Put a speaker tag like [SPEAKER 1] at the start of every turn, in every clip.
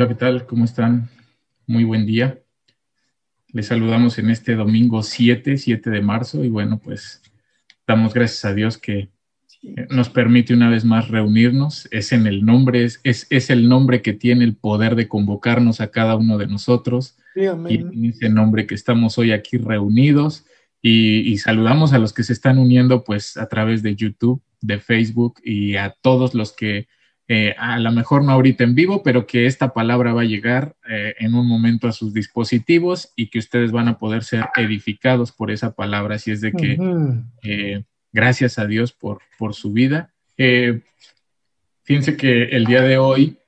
[SPEAKER 1] Hola, ¿qué tal? ¿Cómo están? Muy buen día. Les saludamos en este domingo 7, 7 de marzo y bueno, pues damos gracias a Dios que nos permite una vez más reunirnos. Es en el nombre, es, es, el nombre que tiene el poder de convocarnos a cada uno de nosotros. y en ese nombre que estamos hoy aquí reunidos y, saludamos a los que se están uniendo pues a través de YouTube, de Facebook y a todos los que eh, a lo mejor no ahorita en vivo, pero que esta palabra va a llegar eh, en un momento a sus dispositivos y que ustedes van a poder ser edificados por esa palabra. Así es de que eh, gracias a Dios por, por su vida. fíjense que el día de hoy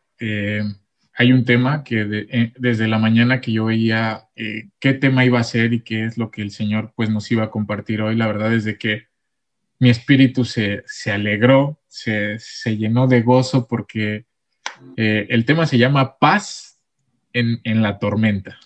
[SPEAKER 1] hay un tema que desde la mañana que yo veía qué tema iba a ser y qué es lo que el Señor pues nos iba a compartir hoy, la verdad es de que mi espíritu se, alegró, se, llenó de gozo porque eh, el tema se llama paz en, la tormenta.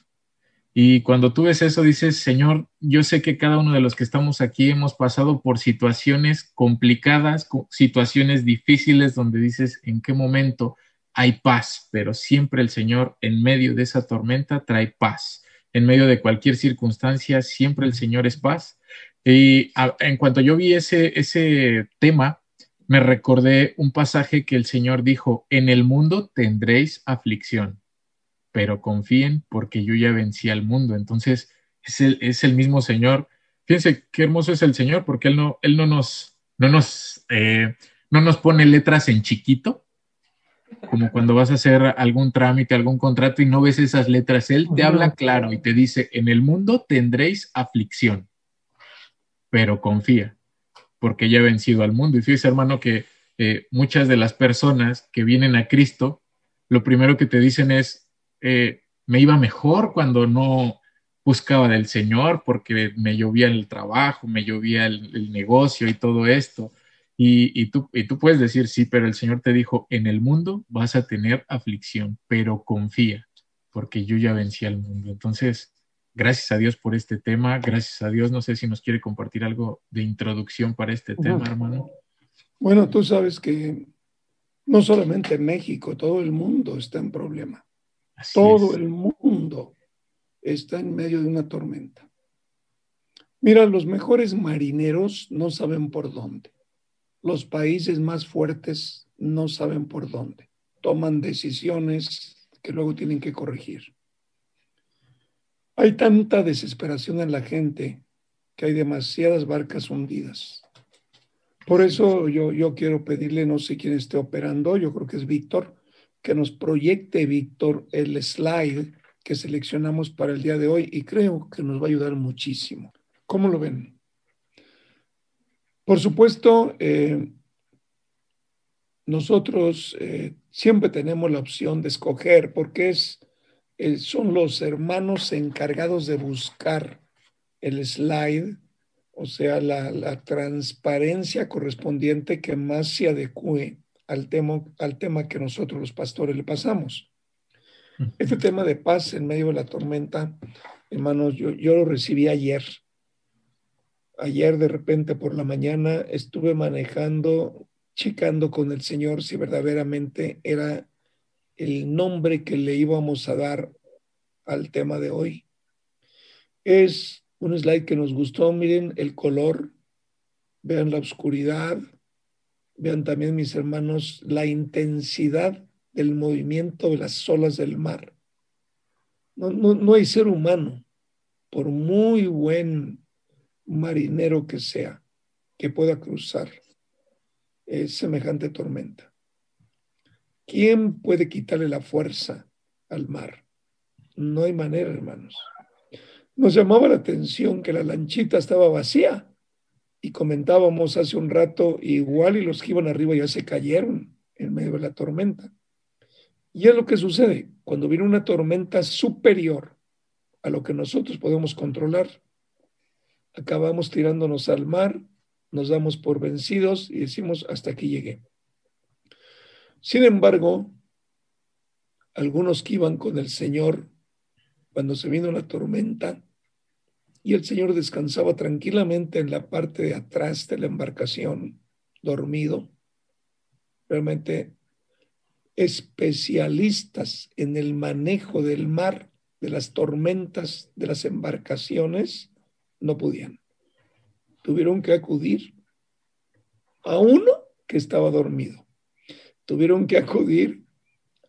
[SPEAKER 1] Y cuando tú ves eso, dices, Señor, yo sé que cada uno de los que estamos aquí hemos pasado por situaciones complicadas, situaciones difíciles, donde dices, ¿en qué momento hay paz? Pero siempre el Señor en medio de esa tormenta trae paz. En medio de cualquier circunstancia, siempre el Señor es paz. Y en cuanto yo vi ese, ese tema, me recordé un pasaje que el Señor dijo, en el mundo tendréis aflicción, pero confíen porque yo ya vencí al mundo. Entonces, es el, es el mismo Señor. Fíjense qué hermoso es el Señor porque Él no, él no nos, no nos, eh, no nos pone letras en chiquito, como cuando vas a hacer algún trámite, algún contrato y no ves esas letras. Él te habla claro y te dice, en el mundo tendréis aflicción pero confía, porque ya ha vencido al mundo. Y fíjese, hermano, que eh, muchas de las personas que vienen a Cristo, lo primero que te dicen es, eh, me iba mejor cuando no buscaba del Señor, porque me llovía el trabajo, me llovía el, negocio y todo esto. Y, tú puedes decir, sí, pero el Señor te dijo, en el mundo vas a tener aflicción, pero confía, porque yo ya vencí al mundo. Entonces, gracias a Dios por este tema. Gracias a Dios. No sé si nos quiere compartir algo de introducción para este tema, hermano.
[SPEAKER 2] Bueno, tú sabes que no solamente México, todo el mundo está en problema. todo el mundo está en medio de una tormenta. Mira, los mejores marineros no saben por dónde. Los países más fuertes no saben por dónde. Toman decisiones que luego tienen que corregir. Hay tanta desesperación en la gente que hay demasiadas barcas hundidas. Por eso yo, yo quiero pedirle, no sé quién esté operando, yo creo que es Víctor, que nos proyecte, Víctor, el slide que seleccionamos para el día de hoy y creo que nos va a ayudar muchísimo. ¿Cómo lo ven? Por supuesto, eh, nosotros eh, siempre tenemos la opción de escoger porque es eh, son los hermanos encargados de buscar el slide, o sea, la, transparencia correspondiente que más se adecue al tema, al tema que nosotros los pastores le pasamos. Este tema de paz en medio de la tormenta, hermanos, yo, yo lo recibí ayer. Ayer de repente por la mañana estuve manejando, checando con el Señor si verdaderamente era el nombre que le íbamos a dar al tema de hoy. Es un slide que nos gustó, miren el color, vean la oscuridad, vean también mis hermanos la intensidad del movimiento de las olas del mar. No, no hay ser humano, por muy buen marinero que sea, que pueda cruzar semejante tormenta. ¿Quién puede quitarle la fuerza al mar? No hay manera, hermanos. Nos llamaba la atención que la lanchita estaba vacía y comentábamos hace un rato, igual y los que iban arriba ya se cayeron en medio de la tormenta. Y es lo que sucede cuando viene una tormenta superior a lo que nosotros podemos controlar. Acabamos tirándonos al mar, nos damos por vencidos y decimos, hasta aquí llegué. Sin embargo, algunos que iban con el Señor cuando se vino la tormenta y el Señor descansaba tranquilamente en la parte de atrás de la embarcación, dormido, realmente especialistas en el manejo del mar, de las tormentas, de las embarcaciones, no podían. Tuvieron que acudir a uno que estaba dormido. Tuvieron que acudir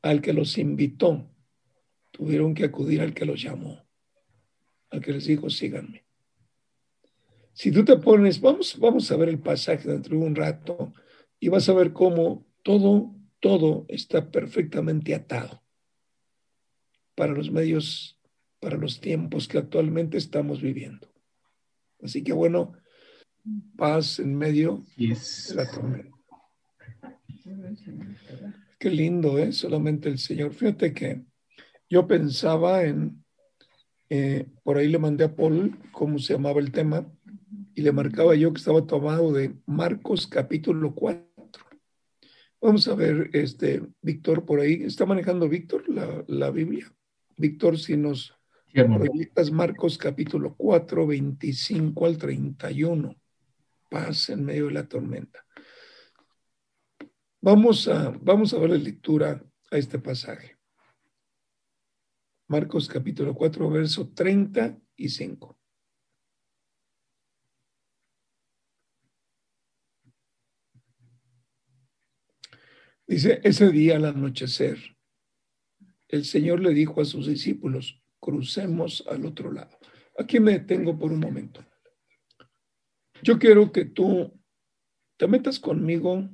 [SPEAKER 2] al que los invitó. Tuvieron que acudir al que los llamó, al que les dijo, síganme. Si tú te pones, vamos, vamos a ver el pasaje dentro de un rato y vas a ver cómo todo, todo está perfectamente atado para los medios, para los tiempos que actualmente estamos viviendo. Así que bueno, paz en medio de la tormenta. Qué lindo, ¿eh? Solamente el Señor. Fíjate que yo pensaba en, eh, por ahí le mandé a Paul cómo se llamaba el tema, y le marcaba yo que estaba tomado de Marcos capítulo 4. Vamos a ver, este, Víctor, por ahí. ¿Está manejando Víctor la, la Biblia? Víctor, si nos proyectas Marcos capítulo 4, 25 al 31. Paz en medio de la tormenta. Vamos a, vamos a darle lectura a este pasaje. Marcos capítulo 4, verso 35. Dice, ese día al anochecer, el Señor le dijo a sus discípulos, crucemos al otro lado. Aquí me detengo por un momento. Yo quiero que tú te metas conmigo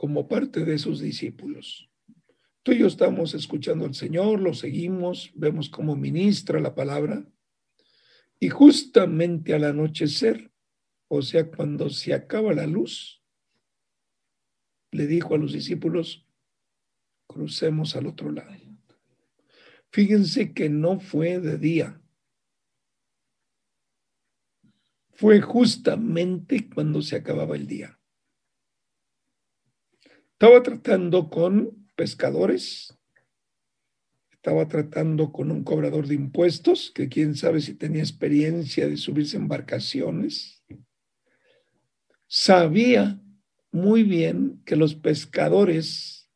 [SPEAKER 2] como parte de sus discípulos. Tú y yo estamos escuchando al Señor, lo seguimos, vemos cómo ministra la palabra. Y justamente al anochecer, o sea, cuando se acaba la luz, le dijo a los discípulos, crucemos al otro lado. Fíjense que no fue de día. Fue justamente cuando se acababa el día. Estaba tratando con pescadores, estaba tratando con un cobrador de impuestos, que quién sabe si tenía experiencia de subirse embarcaciones. Sabía muy bien que los pescadores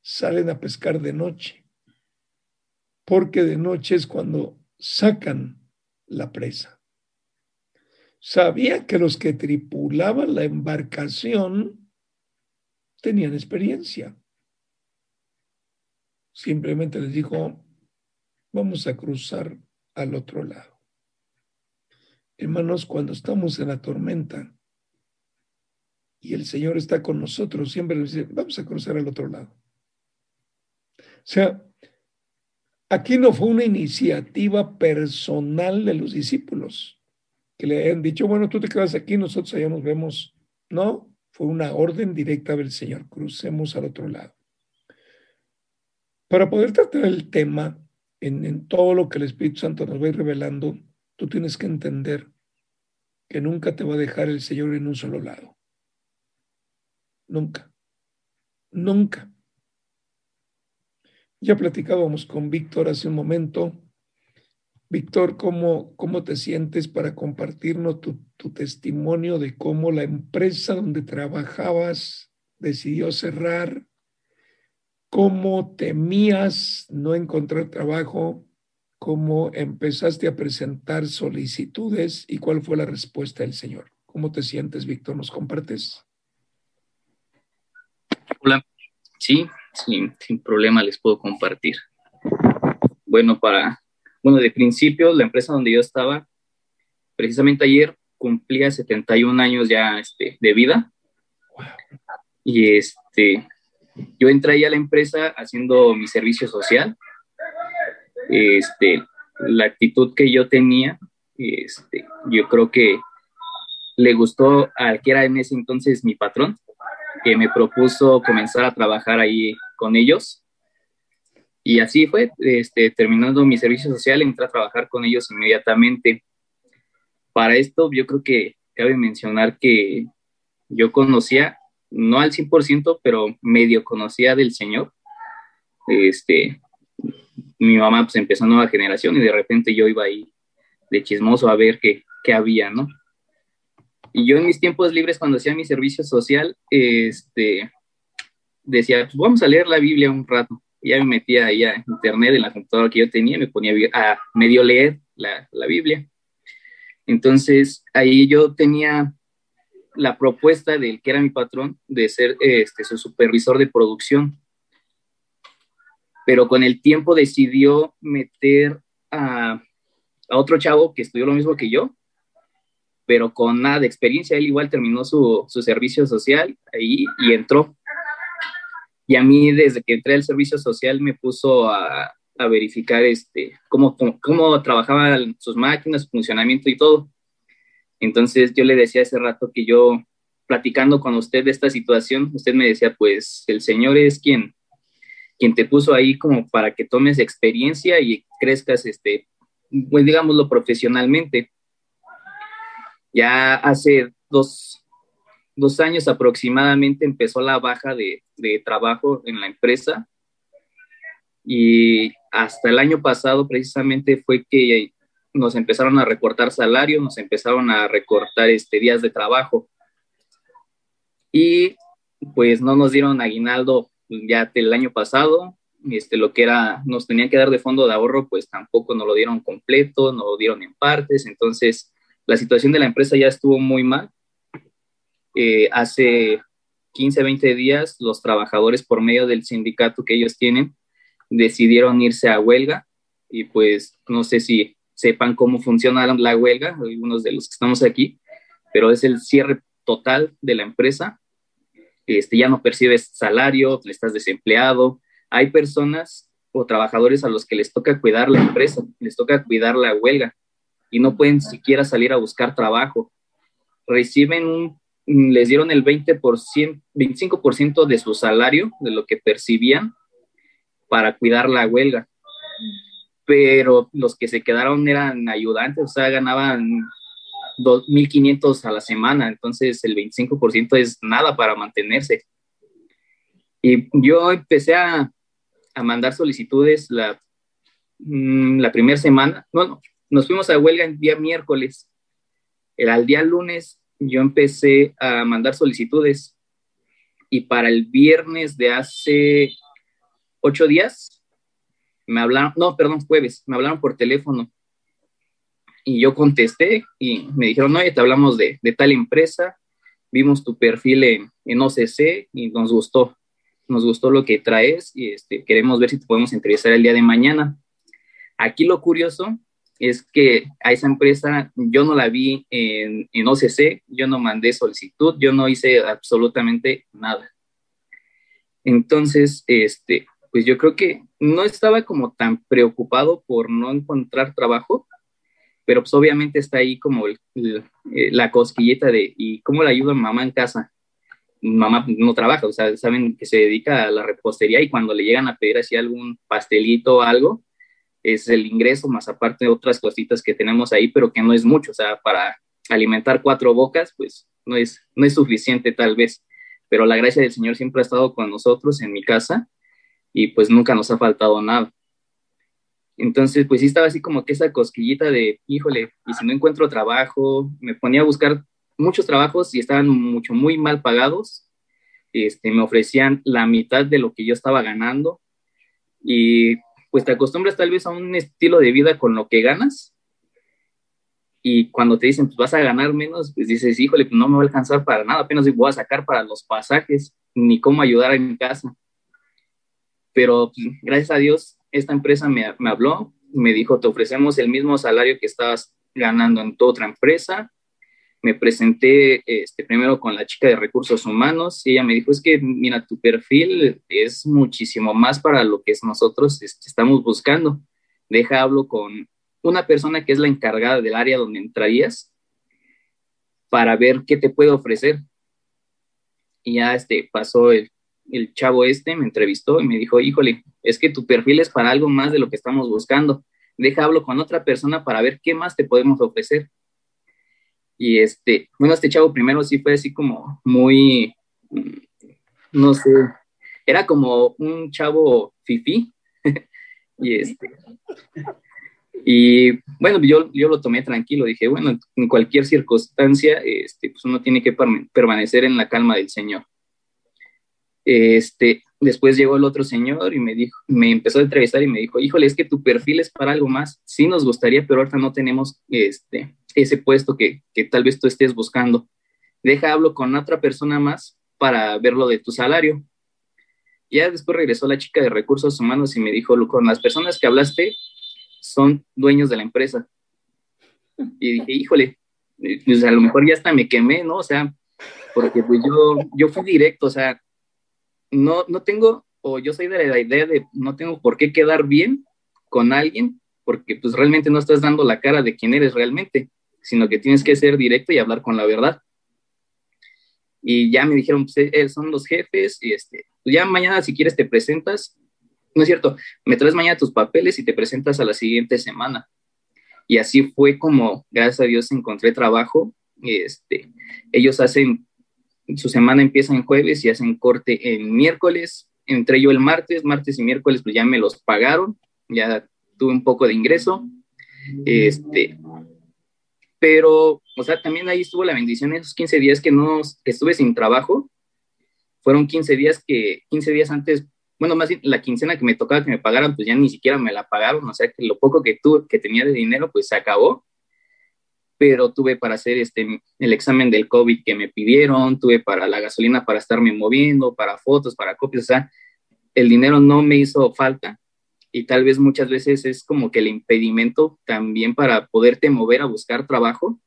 [SPEAKER 2] salen a pescar de noche, porque de noche es cuando sacan la presa. Sabía que los que tripulaban la embarcación tenían experiencia. Simplemente les dijo, vamos a cruzar al otro lado. Hermanos, cuando estamos en la tormenta, y el Señor está con nosotros, siempre nos dice, vamos a cruzar al otro lado. O sea, aquí no fue una iniciativa personal de los discípulos que le hayan dicho, bueno, tú te quedas aquí, nosotros allá nos vemos. No, fue una orden directa del Señor, crucemos al otro lado. Para poder tratar el tema en, en todo lo que el Espíritu Santo nos va ir revelando, tú tienes que entender que nunca te va a dejar el Señor en un solo lado. Nunca. Nunca. Ya platicábamos con Víctor hace un momento. Víctor, ¿cómo, ¿cómo te sientes para compartirnos tu, tu testimonio de cómo la empresa donde trabajabas decidió cerrar? ¿Cómo temías no encontrar trabajo? ¿Cómo empezaste a presentar solicitudes y cuál fue la respuesta del Señor? ¿Cómo te sientes, Víctor? ¿Nos compartes?
[SPEAKER 3] Hola, sí, sí, sin problema les puedo compartir. Bueno, para, bueno, de principio, la empresa donde yo estaba, precisamente ayer cumplía 71 años ya este, de vida. Y este, yo entré ahí a la empresa haciendo mi servicio social. Este, la actitud que yo tenía, este, yo creo que le gustó al que era en ese entonces mi patrón que me propuso comenzar a trabajar ahí con ellos. Y así fue, este, terminando mi servicio social, entré a trabajar con ellos inmediatamente. Para esto, yo creo que cabe mencionar que yo conocía, no al 100%, pero medio conocía del Señor. Este, mi mamá pues empezó nueva generación y de repente yo iba ahí de chismoso a ver qué, qué había, ¿no? Y yo en mis tiempos libres, cuando hacía mi servicio social, este, decía, pues vamos a leer la Biblia un rato. Ya me metía ahí a internet en la computadora que yo tenía, me ponía a medio leer la, la Biblia. Entonces, ahí yo tenía la propuesta del que era mi patrón de ser este, su supervisor de producción. Pero con el tiempo decidió meter a, a otro chavo que estudió lo mismo que yo, pero con nada de experiencia. Él igual terminó su, su servicio social ahí y entró. Y a mí, desde que entré al servicio social, me puso a, a verificar este, cómo, cómo, cómo, trabajaban sus máquinas, su funcionamiento y todo. Entonces yo le decía hace rato que yo, platicando con usted de esta situación, usted me decía, pues el Señor es quien, quien te puso ahí como para que tomes experiencia y crezcas, este, pues digámoslo profesionalmente. Ya hace dos, dos años aproximadamente empezó la baja de, de trabajo en la empresa. Y hasta el año pasado precisamente fue que nos empezaron a recortar salarios, nos empezaron a recortar este, días de trabajo. Y pues no nos dieron aguinaldo ya del año pasado, este, lo que era, nos tenían que dar de fondo de ahorro, pues tampoco nos lo dieron completo, nos lo dieron en partes, entonces la situación de la empresa ya estuvo muy mal. Eh, hace 15, 20 días, los trabajadores por medio del sindicato que ellos tienen, decidieron irse a huelga y pues no sé si sepan cómo funciona la huelga, algunos de los que estamos aquí, pero es el cierre total de la empresa. Este, ya no percibes salario, estás desempleado. Hay personas o trabajadores a los que les toca cuidar la empresa, les toca cuidar la huelga y no pueden siquiera salir a buscar trabajo. Reciben un, les dieron el 20%, 25% de su salario, de lo que percibían, para cuidar la huelga. Pero los que se quedaron eran ayudantes, o sea, ganaban 2.500 a la semana, entonces el 25% es nada para mantenerse. Y yo empecé a, a mandar solicitudes la, mm, la primera semana, bueno, nos fuimos a huelga el día miércoles. El, al día lunes yo empecé a mandar solicitudes y para el viernes de hace ocho días, me hablaron, no, perdón, jueves, me hablaron por teléfono y yo contesté y me dijeron, oye, te hablamos de, de tal empresa, vimos tu perfil en, en, OCC y nos gustó, nos gustó lo que traes y este, queremos ver si te podemos entrevistar el día de mañana. Aquí lo curioso es que a esa empresa yo no la vi en, en OCC, yo no mandé solicitud, yo no hice absolutamente nada. Entonces, este, pues yo creo que no estaba como tan preocupado por no encontrar trabajo, pero pues obviamente está ahí como eh, la cosquilleta de, ¿y cómo le ayuda mamá en casa? Mamá no trabaja, o sea, saben que se dedica a la repostería y cuando le llegan a pedir así algún pastelito o algo, es el ingreso, más aparte de otras cositas que tenemos ahí, pero que no es mucho, o sea, para alimentar cuatro bocas, pues no es, no es suficiente tal vez, pero la gracia del Señor siempre ha estado con nosotros en mi casa y pues nunca nos ha faltado nada. Entonces, pues sí estaba así como que esa cosquillita de, híjole, y si no encuentro trabajo, me ponía a buscar muchos trabajos y estaban mucho, muy mal pagados. Este, me ofrecían la mitad de lo que yo estaba ganando y pues te acostumbras tal vez a un estilo de vida con lo que ganas y cuando te dicen pues vas a ganar menos, pues dices, híjole, pues no me va a alcanzar para nada, apenas voy a sacar para los pasajes, ni cómo ayudar en casa pero pues, gracias a Dios esta empresa me, me, habló, me dijo, te ofrecemos el mismo salario que estabas ganando en tu otra empresa. Me presenté este, primero con la chica de recursos humanos y ella me dijo, es que mira, tu perfil es muchísimo más para lo que es nosotros estamos buscando. Deja, hablo con una persona que es la encargada del área donde entrarías para ver qué te puede ofrecer. Y ya este, pasó el, el chavo este me entrevistó y me dijo, híjole, es que tu perfil es para algo más de lo que estamos buscando. Deja hablo con otra persona para ver qué más te podemos ofrecer. Y este, bueno, este chavo primero sí fue así como muy, no sé, era como un chavo fifí. y este, y bueno, yo, yo lo tomé tranquilo, dije, bueno, en cualquier circunstancia, este, pues uno tiene que permanecer en la calma del Señor. Este, después llegó el otro señor y me dijo, me empezó a entrevistar y me dijo, híjole, es que tu perfil es para algo más. Sí nos gustaría, pero ahorita no tenemos este, ese puesto que, que tal vez tú estés buscando. Deja, hablo con otra persona más para ver lo de tu salario. Ya después regresó la chica de recursos humanos y me dijo, con las personas que hablaste son dueños de la empresa. Y dije, híjole, pues a lo mejor ya hasta me quemé, ¿no? O sea, porque pues yo, yo fui directo, o sea, no, no tengo, o yo soy de la idea de no tengo por qué quedar bien con alguien, porque pues realmente no estás dando la cara de quién eres realmente, sino que tienes que ser directo y hablar con la verdad. Y ya me dijeron, pues eh, son los jefes, y este, pues, ya mañana si quieres te presentas, no es cierto, me traes mañana tus papeles y te presentas a la siguiente semana. Y así fue como, gracias a Dios, encontré trabajo. Este, ellos hacen, su semana empieza en jueves y hacen corte en miércoles. Entré yo el martes, martes y miércoles, pues ya me los pagaron, ya tuve un poco de ingreso. Este, pero, o sea, también ahí estuvo la bendición esos 15 días que no, estuve sin trabajo. Fueron 15 días que, 15 días antes bueno, más la quincena que me tocaba que me pagaran, pues ya ni siquiera me la pagaron, o sea que lo poco que tuve, que tenía de dinero, pues se acabó, pero tuve para hacer este, el examen del COVID que me pidieron, tuve para la gasolina para estarme moviendo, para fotos, para copias, o sea, el dinero no me hizo falta y tal vez muchas veces es como que el impedimento también para poderte mover a buscar trabajo.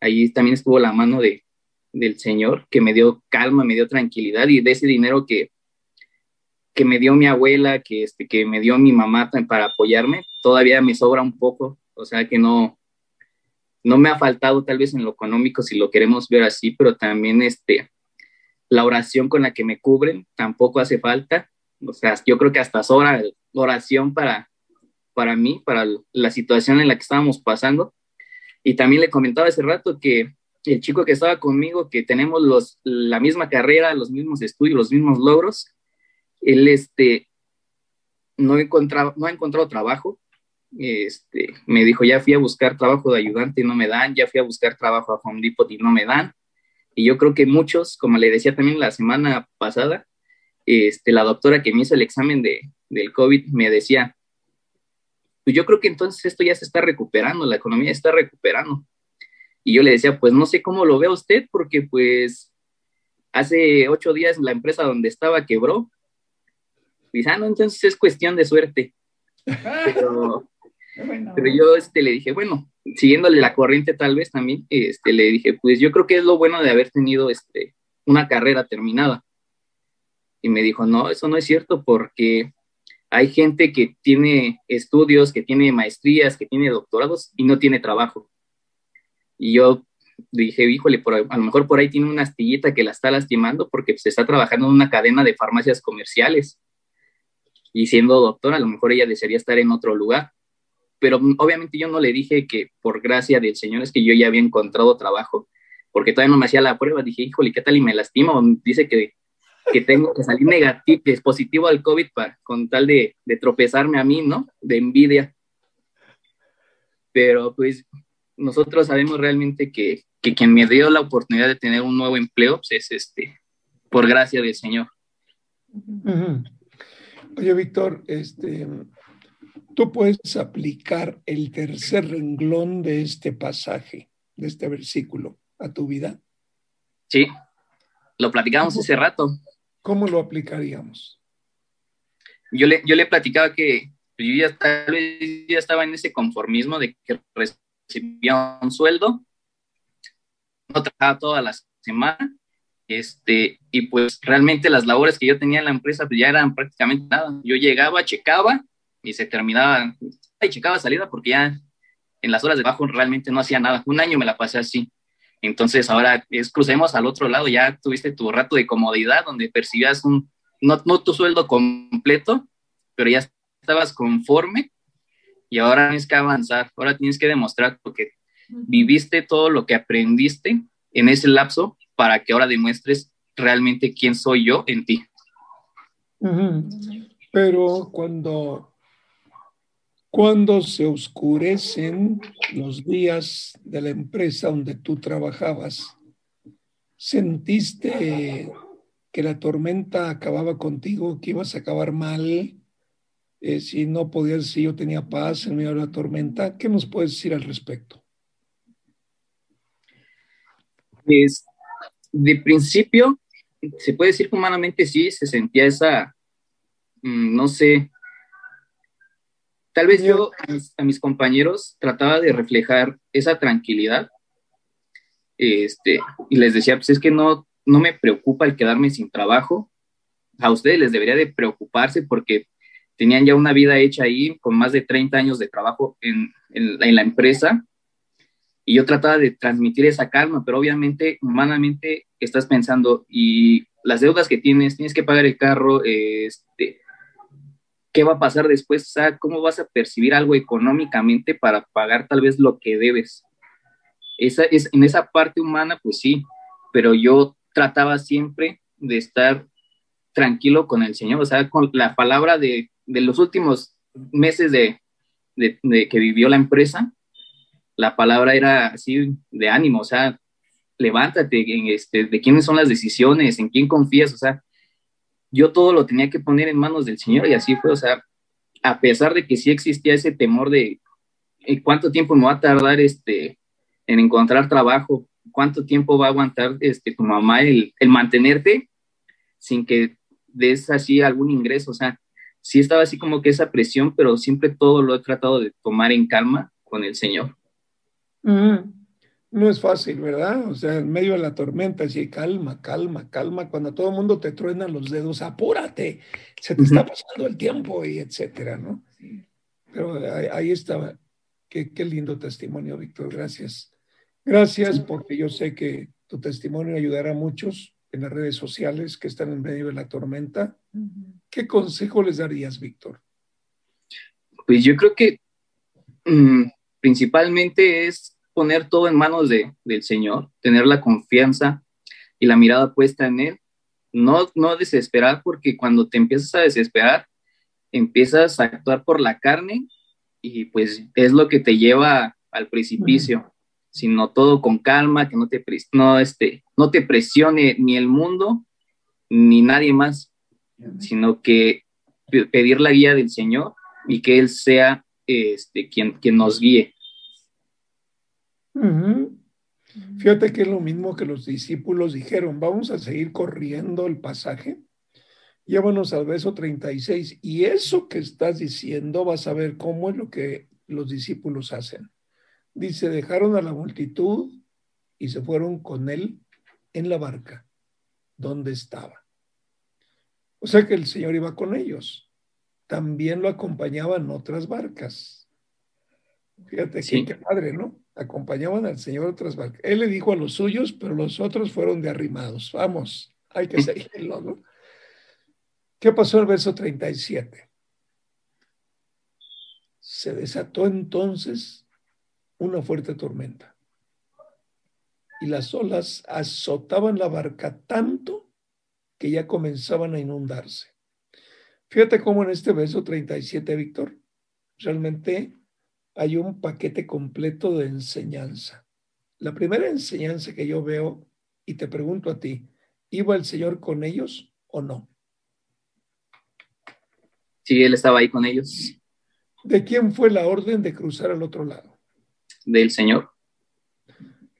[SPEAKER 3] Ahí también estuvo la mano de, del Señor que me dio calma, me dio tranquilidad y de ese dinero que que me dio mi abuela, que, este, que me dio mi mamá para apoyarme, todavía me sobra un poco, o sea que no, no me ha faltado tal vez en lo económico si lo queremos ver así, pero también este, la oración con la que me cubren tampoco hace falta, o sea, yo creo que hasta sobra oración para, para mí, para la situación en la que estábamos pasando. Y también le comentaba hace rato que el chico que estaba conmigo, que tenemos los, la misma carrera, los mismos estudios, los mismos logros, él este, no, encontraba, no ha encontrado trabajo. Este, me dijo, ya fui a buscar trabajo de ayudante y no me dan, ya fui a buscar trabajo a Home Depot y no me dan. Y yo creo que muchos, como le decía también la semana pasada, este, la doctora que me hizo el examen de, del COVID me decía, pues yo creo que entonces esto ya se está recuperando, la economía está recuperando. Y yo le decía, pues no sé cómo lo ve usted, porque pues hace ocho días la empresa donde estaba quebró dice, ah, no, entonces es cuestión de suerte. Pero, pero yo este, le dije, bueno, siguiéndole la corriente tal vez también, este, le dije, pues yo creo que es lo bueno de haber tenido este, una carrera terminada. Y me dijo, no, eso no es cierto porque hay gente que tiene estudios, que tiene maestrías, que tiene doctorados y no tiene trabajo. Y yo dije, híjole, por, a lo mejor por ahí tiene una astillita que la está lastimando porque se está trabajando en una cadena de farmacias comerciales y siendo doctora, a lo mejor ella desearía estar en otro lugar. Pero obviamente yo no le dije que por gracia del Señor es que yo ya había encontrado trabajo, porque todavía no me hacía la prueba. Dije, híjole, ¿qué tal y me lastima? dice que, que tengo que salir negativo, que es positivo al COVID para, con tal de, de tropezarme a mí, ¿no? De envidia. Pero pues nosotros sabemos realmente que, que quien me dio la oportunidad de tener un nuevo empleo pues, es este, por gracia del Señor.
[SPEAKER 2] Oye, Víctor, este, tú puedes aplicar el tercer renglón de este pasaje, de este versículo, a tu vida.
[SPEAKER 3] Sí, lo platicamos hace rato.
[SPEAKER 2] ¿Cómo lo aplicaríamos?
[SPEAKER 3] Yo le, yo le platicaba que yo ya, ya estaba en ese conformismo de que recibía un sueldo, no trabajaba toda la semana este, y pues realmente las labores que yo tenía en la empresa pues ya eran prácticamente nada. Yo llegaba, checaba y se terminaba, y checaba salida porque ya en las horas de bajo realmente no hacía nada. Un año me la pasé así. Entonces ahora es, crucemos al otro lado, ya tuviste tu rato de comodidad donde percibías un, no, no tu sueldo completo, pero ya estabas conforme y ahora tienes que avanzar, ahora tienes que demostrar porque viviste todo lo que aprendiste en ese lapso para que ahora demuestres realmente quién soy yo en ti.
[SPEAKER 2] Pero cuando, cuando se oscurecen los días de la empresa donde tú trabajabas, ¿sentiste que la tormenta acababa contigo, que ibas a acabar mal, eh, si no podías, si yo tenía paz en medio de la tormenta. ¿Qué nos puedes decir al respecto?
[SPEAKER 3] Pues, de principio, se puede decir que humanamente sí, se sentía esa, mm, no sé, tal vez yo a mis, compañeros trataba de reflejar esa tranquilidad este, y les decía, pues es que no, no me preocupa el quedarme sin trabajo, a ustedes les debería de preocuparse porque tenían ya una vida hecha ahí con más de 30 años de trabajo en, en la empresa y yo trataba de transmitir esa calma, pero obviamente humanamente estás pensando y las deudas que tienes, tienes que pagar el carro, este, ¿qué va a pasar después? O sea, ¿cómo vas a percibir algo económicamente para pagar tal vez lo que debes? Esa, es, en esa parte humana, pues sí, pero yo trataba siempre de estar tranquilo con el Señor, o sea, con la palabra de, de los últimos meses de, que vivió la empresa, la palabra era así de ánimo, o sea, levántate, en este, de quiénes son las decisiones, en quién confías, o sea, yo todo lo tenía que poner en manos del Señor y así fue, o sea, a pesar de que sí existía ese temor de eh, cuánto tiempo me va a tardar este, en encontrar trabajo, cuánto tiempo va a aguantar este, tu mamá el, el mantenerte sin que des así algún ingreso, o sea, sí estaba así como que esa presión, pero siempre todo lo he tratado de tomar en calma con el Señor.
[SPEAKER 2] No es fácil, ¿verdad? O sea, en medio de la tormenta, así, calma, calma, calma. Cuando todo el mundo te truena los dedos, apúrate, se te está pasando el tiempo y etcétera, ¿no? Pero ahí, estaba. Qué, qué lindo testimonio, Víctor. Gracias. Gracias porque yo sé que tu testimonio ayudará a muchos en las redes sociales que están en medio de la tormenta. ¿Qué consejo les darías, Víctor?
[SPEAKER 3] Pues yo creo que mm, principalmente es poner todo en manos de, del Señor, tener la confianza y la mirada puesta en Él. No, no desesperar, porque cuando te empiezas a desesperar, empiezas a actuar por la carne y pues es lo que te lleva al precipicio, sino todo con calma, que no te, no, este, no te presione ni el mundo ni nadie más, sino que pedir la guía del Señor y que Él sea este, quien, quien nos guíe.
[SPEAKER 2] Fíjate que es lo mismo que los discípulos dijeron, vamos a seguir corriendo el pasaje. Llévanos al verso 36 y eso que estás diciendo vas a ver cómo es lo que los discípulos hacen. Dice, dejaron a la multitud y se fueron con él en la barca donde estaba. O sea que el Señor iba con ellos. También lo acompañaban otras barcas. Fíjate qué padre, ¿no? acompañaban al Señor otras barcas. Él le dijo a los suyos, pero los otros fueron de arrimados. Vamos, hay que seguirlo, ¿no? ¿Qué pasó el verso 37? Se desató entonces una fuerte tormenta y las olas azotaban la barca tanto que ya comenzaban a inundarse. Fíjate cómo en este verso 37, Víctor, realmente hay un paquete completo de enseñanza. La primera enseñanza que yo veo, y te pregunto a ti, ¿iba el Señor con ellos o no?
[SPEAKER 3] Sí, Él estaba ahí con ellos.
[SPEAKER 2] ¿De quién fue la orden de cruzar al otro lado?
[SPEAKER 3] Del Señor.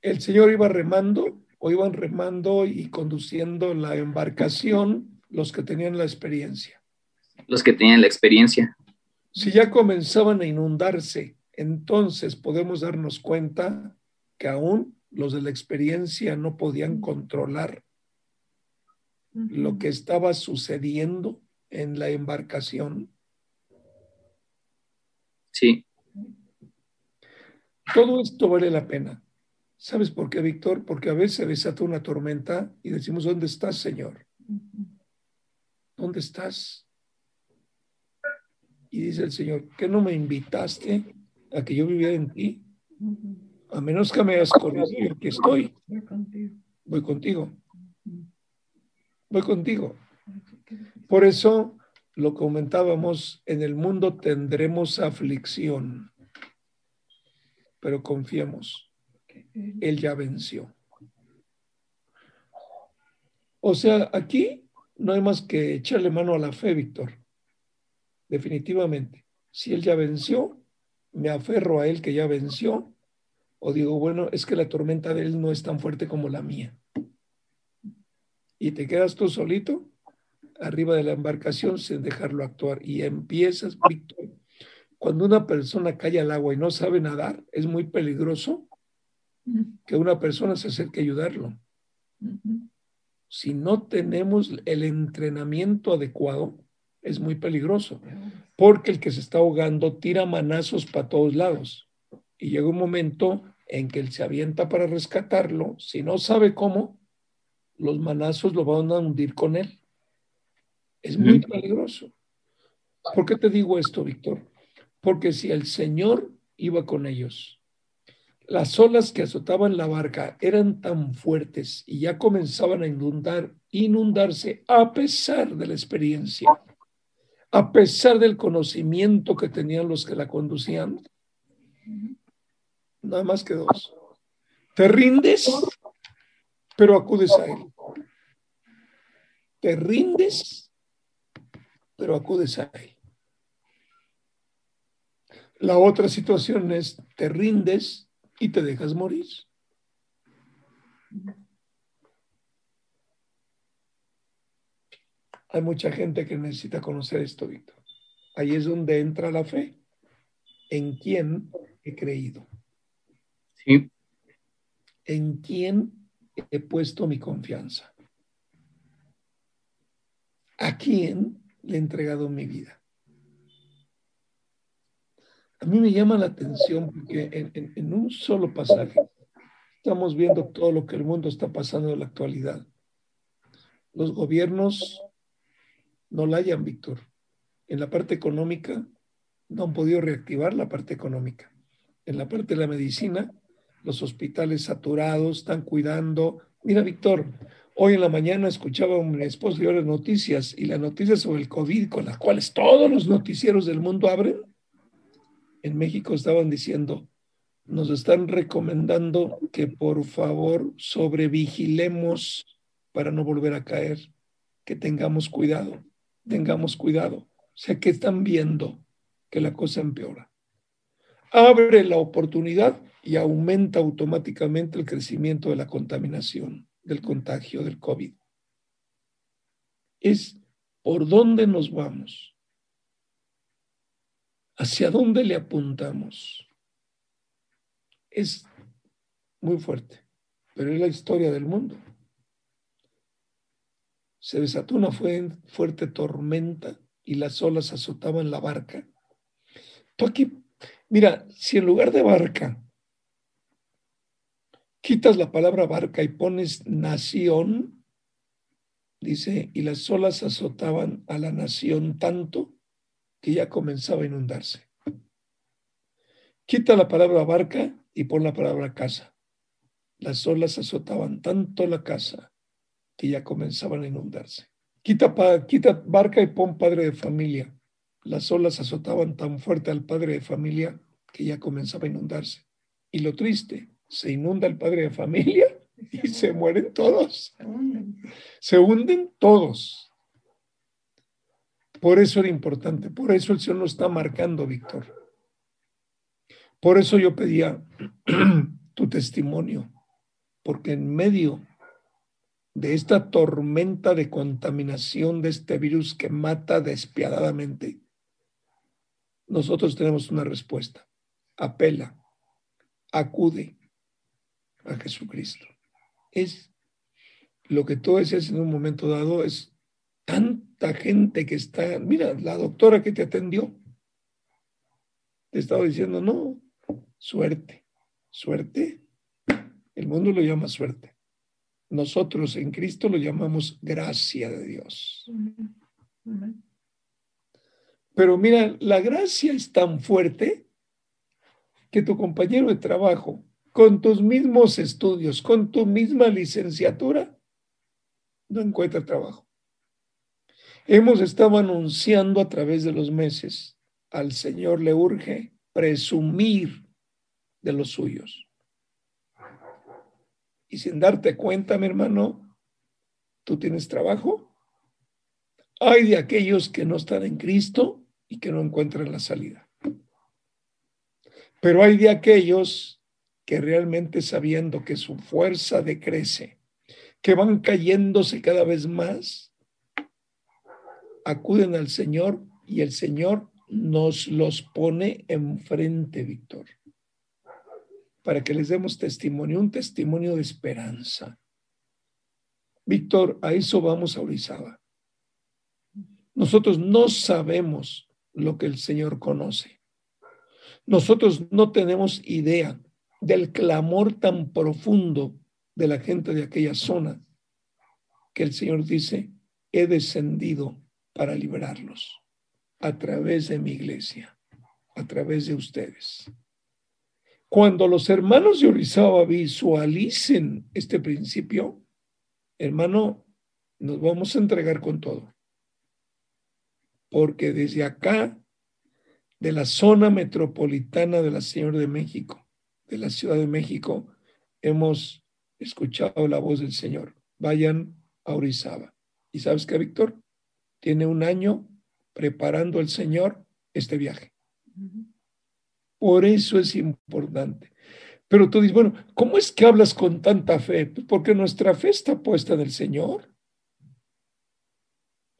[SPEAKER 2] ¿El Señor iba remando o iban remando y conduciendo la embarcación los que tenían la experiencia?
[SPEAKER 3] Los que tenían la experiencia.
[SPEAKER 2] Si ya comenzaban a inundarse, entonces podemos darnos cuenta que aún los de la experiencia no podían controlar lo que estaba sucediendo en la embarcación.
[SPEAKER 3] Sí.
[SPEAKER 2] Todo esto vale la pena. ¿Sabes por qué, Víctor? Porque a veces desata una tormenta y decimos, ¿dónde estás, Señor? ¿Dónde estás? Y dice el Señor, ¿qué no me invitaste a que yo viviera en ti. A menos que me hayas conocido, que estoy. Voy contigo. Voy contigo. Por eso lo comentábamos, en el mundo tendremos aflicción, pero confiemos, Él ya venció. O sea, aquí no hay más que echarle mano a la fe, Víctor. Definitivamente. Si él ya venció, me aferro a él que ya venció, o digo, bueno, es que la tormenta de él no es tan fuerte como la mía. Y te quedas tú solito arriba de la embarcación sin dejarlo actuar y empiezas, Víctor. Cuando una persona cae al agua y no sabe nadar, es muy peligroso que una persona se acerque a ayudarlo. Si no tenemos el entrenamiento adecuado, es muy peligroso, porque el que se está ahogando tira manazos para todos lados. Y llega un momento en que él se avienta para rescatarlo, si no sabe cómo, los manazos lo van a hundir con él. Es muy peligroso. ¿Por qué te digo esto, Víctor? Porque si el Señor iba con ellos, las olas que azotaban la barca eran tan fuertes y ya comenzaban a inundar, inundarse a pesar de la experiencia, a pesar del conocimiento que tenían los que la conducían. Nada más que dos. Te rindes, pero acudes a Él. Te rindes, pero acudes a él. La otra situación es te rindes y te dejas morir. Hay mucha gente que necesita conocer esto, Víctor. Ahí es donde entra la fe. ¿En quién he creído?
[SPEAKER 3] Sí.
[SPEAKER 2] ¿En quién he puesto mi confianza? ¿A quién le he entregado mi vida. A mí me llama la atención porque en, un solo pasaje estamos viendo todo lo que el mundo está pasando en la actualidad. Los gobiernos no la hayan, Víctor. En la parte económica no han podido reactivar la parte económica. En la parte de la medicina, los hospitales saturados están cuidando. Mira, Víctor, Hoy en la mañana escuchaba a mi esposo y las noticias y las noticias sobre el COVID con las cuales todos los noticieros del mundo abren. En México estaban diciendo, nos están recomendando que por favor sobrevigilemos para no volver a caer, que tengamos cuidado, tengamos cuidado. O sea, que están viendo que la cosa empeora. Abre la oportunidad y aumenta automáticamente el crecimiento de la contaminación del contagio del COVID. Es por dónde nos vamos, hacia dónde le apuntamos. Es muy fuerte, pero es la historia del mundo. Se desató una fuerte tormenta y las olas azotaban la barca. Tú aquí, mira, si en lugar de barca quitas la palabra barca y pones nación, dice, y las olas azotaban a la nación tanto que ya comenzaba a inundarse. Quita la palabra barca y pon la palabra casa. Las olas azotaban tanto la casa que ya comenzaban a inundarse. Quita, quita barca y pon padre de familia. Las olas azotaban tan fuerte al padre de familia que ya comenzaba a inundarse. Y lo triste se inunda el padre de familia y se mueren todos. Se hunden todos. Por eso era importante, por eso el Señor nos está marcando, Víctor. Por eso yo pedía tu testimonio, porque en medio de esta tormenta de contaminación de este virus que mata despiadadamente, nosotros tenemos una respuesta. Apela, acude, a Jesucristo. Es lo que tú decías en un momento dado, es tanta gente que está, mira, la doctora que te atendió, te estaba diciendo, no, suerte, suerte. El mundo lo llama suerte. Nosotros en Cristo lo llamamos gracia de Dios. Pero mira, la gracia es tan fuerte que tu compañero de trabajo con tus mismos estudios, con tu misma licenciatura, no encuentra trabajo. Hemos estado anunciando a través de los meses, al Señor le urge presumir de los suyos. Y sin darte cuenta, mi hermano, tú tienes trabajo Hay de aquellos que no están en Cristo y que no encuentran la salida. Pero hay de aquellos que realmente sabiendo que su fuerza decrece, que van cayéndose cada vez más, acuden al Señor y el Señor nos los pone enfrente, Víctor, para que les demos testimonio, un testimonio de esperanza. Víctor, a eso vamos a Orizaba. Nosotros no sabemos lo que el Señor conoce. Nosotros no tenemos idea del clamor tan profundo de la gente de aquella zona que el Señor dice, he descendido para liberarlos a través de mi iglesia, a través de ustedes. Cuando los hermanos de Orizaba visualicen este principio, hermano, nos vamos a entregar con todo. Porque desde acá, de la zona metropolitana de la Señor de México, de la Ciudad de México, hemos escuchado la voz del Señor. Vayan a Orizaba. ¿Y sabes qué, Víctor? Tiene un año preparando el Señor este viaje. Por eso es importante. Pero tú dices, bueno, ¿cómo es que hablas con tanta fe? Pues porque nuestra fe está puesta en el Señor.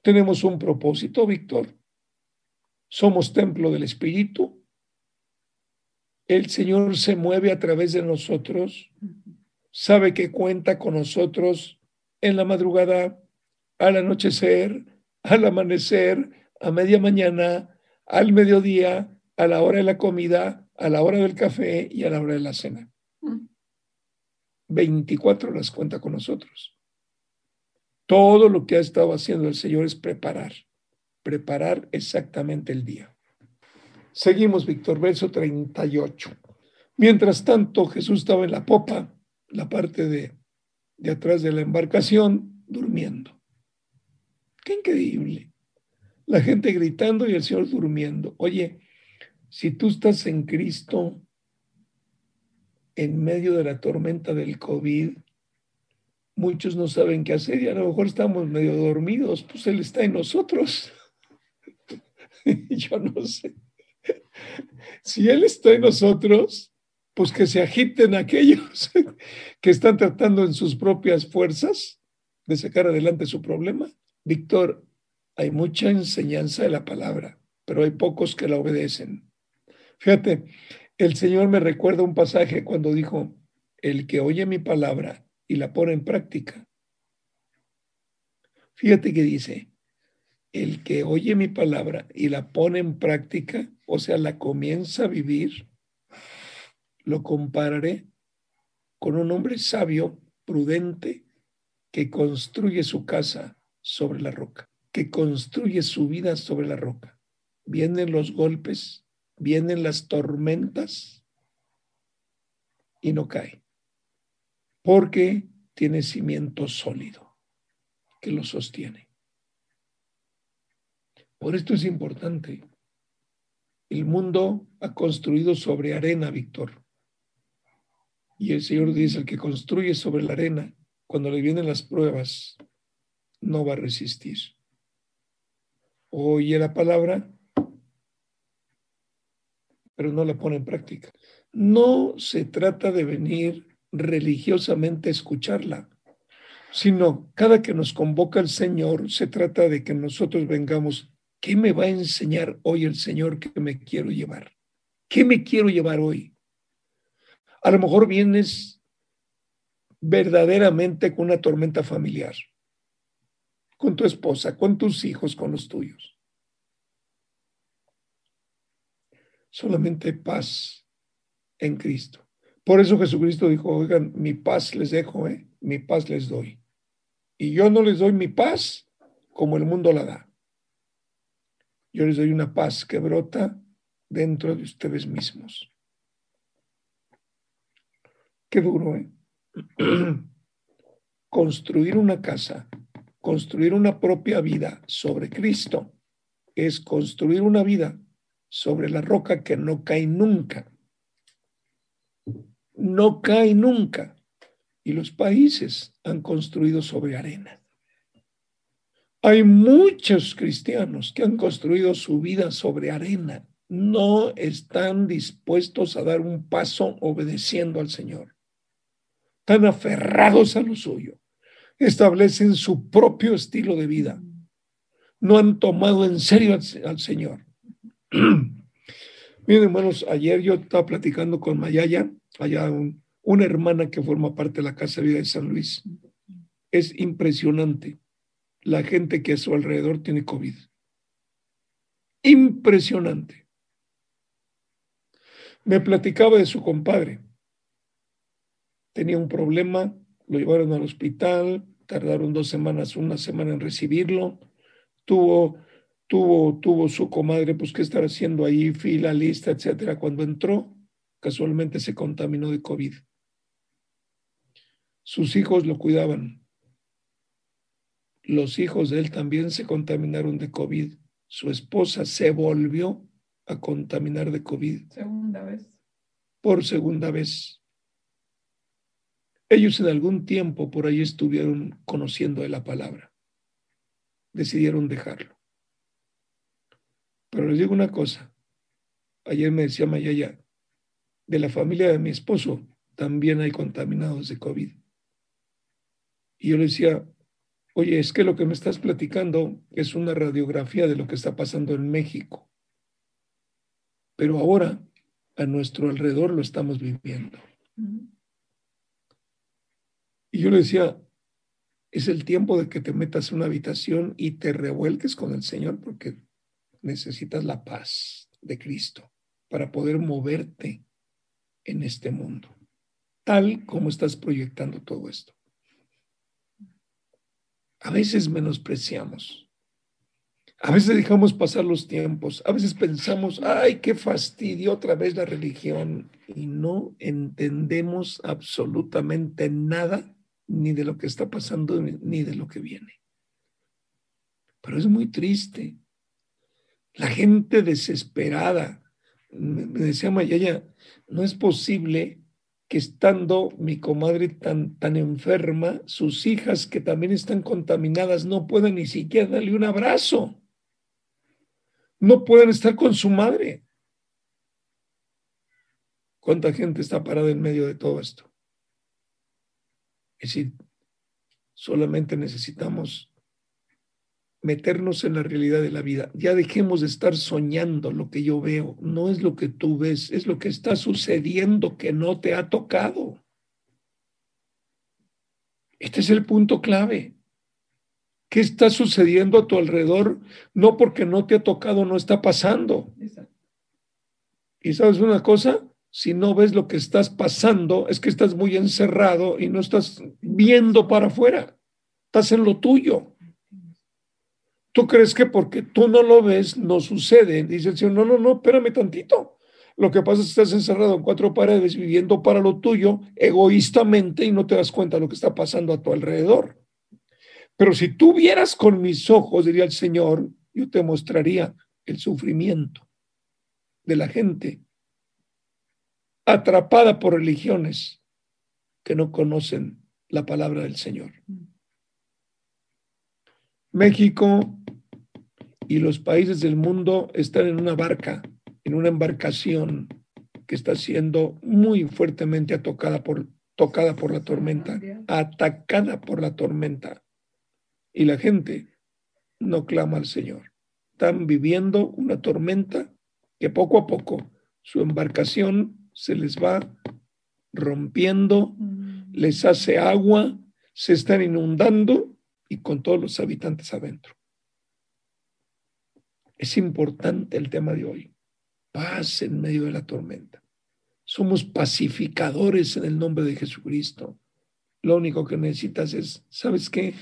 [SPEAKER 2] Tenemos un propósito, Víctor. Somos templo del Espíritu. El Señor se mueve a través de nosotros. Sabe que cuenta con nosotros en la madrugada, al anochecer, al amanecer, a media mañana, al mediodía, a la hora de la comida, a la hora del café y a la hora de la cena. 24 las cuenta con nosotros. Todo lo que ha estado haciendo el Señor es preparar, preparar exactamente el día. Seguimos, Víctor, verso 38. Mientras tanto, Jesús estaba en la popa, la parte de, de atrás de la embarcación, durmiendo. Qué increíble. La gente gritando y el Señor durmiendo. Oye, si tú estás en Cristo, en medio de la tormenta del COVID, muchos no saben qué hacer y a lo mejor estamos medio dormidos, pues Él está en nosotros. Yo no sé. Si Él está en nosotros, pues que se agiten aquellos que están tratando en sus propias fuerzas de sacar adelante su problema. Víctor, hay mucha enseñanza de la palabra, pero hay pocos que la obedecen. Fíjate, el Señor me recuerda un pasaje cuando dijo, el que oye mi palabra y la pone en práctica. Fíjate que dice, el que oye mi palabra y la pone en práctica, o sea, la comienza a vivir, lo compararé con un hombre sabio, prudente, que construye su casa sobre la roca que construye su vida sobre la roca. Vienen los golpes, vienen las tormentas y no cae, porque tiene cimiento sólido que lo sostiene. Por esto es importante. El mundo ha construido sobre arena, Víctor. Y el Señor dice, el que construye sobre la arena, cuando le vienen las pruebas, no va a resistir oye la palabra, pero no la pone en práctica. No se trata de venir religiosamente a escucharla, sino cada que nos convoca el Señor, se trata de que nosotros vengamos, ¿qué me va a enseñar hoy el Señor que me quiero llevar? ¿Qué me quiero llevar hoy? A lo mejor vienes verdaderamente con una tormenta familiar con tu esposa, con tus hijos, con los tuyos. Solamente paz en Cristo. Por eso Jesucristo dijo, oigan, mi paz les dejo, ¿eh? mi paz les doy. Y yo no les doy mi paz como el mundo la da. Yo les doy una paz que brota dentro de ustedes mismos. Qué duro, ¿eh? Construir una casa construir una propia vida sobre Cristo es construir una vida sobre la roca que no cae nunca. No cae nunca. Y los países han construido sobre arena. Hay muchos cristianos que han construido su vida sobre arena, no están dispuestos a dar un paso obedeciendo al Señor. Están aferrados a lo suyo, establecen su propio estilo de vida, no han tomado en serio al, Señor. Miren, hermanos, ayer yo estaba platicando con Mayaya, allá una hermana que forma parte de la Casa de Vida de San Luis. Es impresionante la gente que a su alrededor tiene COVID. Impresionante. Me platicaba de su compadre. Tenía un problema, lo llevaron al hospital, tardaron dos semanas, una semana en recibirlo. Tuvo, tuvo, tuvo su comadre, pues, ¿qué estar haciendo ahí? Fila, lista, etcétera. Cuando entró, casualmente se contaminó de COVID. Sus hijos lo cuidaban. Los hijos de él también se contaminaron de COVID. Su esposa se volvió a contaminar de COVID.
[SPEAKER 4] Segunda vez.
[SPEAKER 2] Por segunda vez. Ellos en algún tiempo por ahí estuvieron conociendo de la palabra. Decidieron dejarlo. Pero les digo una cosa. Ayer me decía Mayaya, de la familia de mi esposo también hay contaminados de COVID. Y yo le decía, oye, es que lo que me estás platicando es una radiografía de lo que está pasando en México. Pero ahora a nuestro alrededor lo estamos viviendo. Y yo le decía, es el tiempo de que te metas en una habitación y te revuelques con el Señor porque necesitas la paz de Cristo para poder moverte en este mundo, tal como estás proyectando todo esto. A veces menospreciamos, a veces dejamos pasar los tiempos, a veces pensamos, ay, qué fastidio otra vez la religión, y no entendemos absolutamente nada ni de lo que está pasando ni de lo que viene. Pero es muy triste. La gente desesperada, me decía Mayaya, no es posible que estando mi comadre tan, tan enferma, sus hijas que también están contaminadas no puedan ni siquiera darle un abrazo. No pueden estar con su madre. ¿Cuánta gente está parada en medio de todo esto? Es decir, solamente necesitamos meternos en la realidad de la vida. Ya dejemos de estar soñando lo que yo veo. No es lo que tú ves, es lo que está sucediendo que no te ha tocado. Este es el punto clave. ¿Qué está sucediendo a tu alrededor? No porque no te ha tocado, no está pasando. Y sabes una cosa, si no ves lo que estás pasando, es que estás muy encerrado y no estás viendo para afuera. Estás en lo tuyo. ¿Tú crees que porque tú no lo ves, no sucede? Dice el Señor, no, no, no, espérame tantito. Lo que pasa es que estás encerrado en cuatro paredes viviendo para lo tuyo egoístamente y no te das cuenta de lo que está pasando a tu alrededor. Pero si tú vieras con mis ojos, diría el Señor, yo te mostraría el sufrimiento de la gente atrapada por religiones que no conocen la palabra del Señor. México y los países del mundo están en una barca, en una embarcación que está siendo muy fuertemente atacada por, tocada por la tormenta, atacada por la tormenta. Y la gente no clama al Señor. Están viviendo una tormenta que poco a poco su embarcación se les va rompiendo, mm. les hace agua, se están inundando y con todos los habitantes adentro. Es importante el tema de hoy. Paz en medio de la tormenta. Somos pacificadores en el nombre de Jesucristo. Lo único que necesitas es, ¿sabes qué?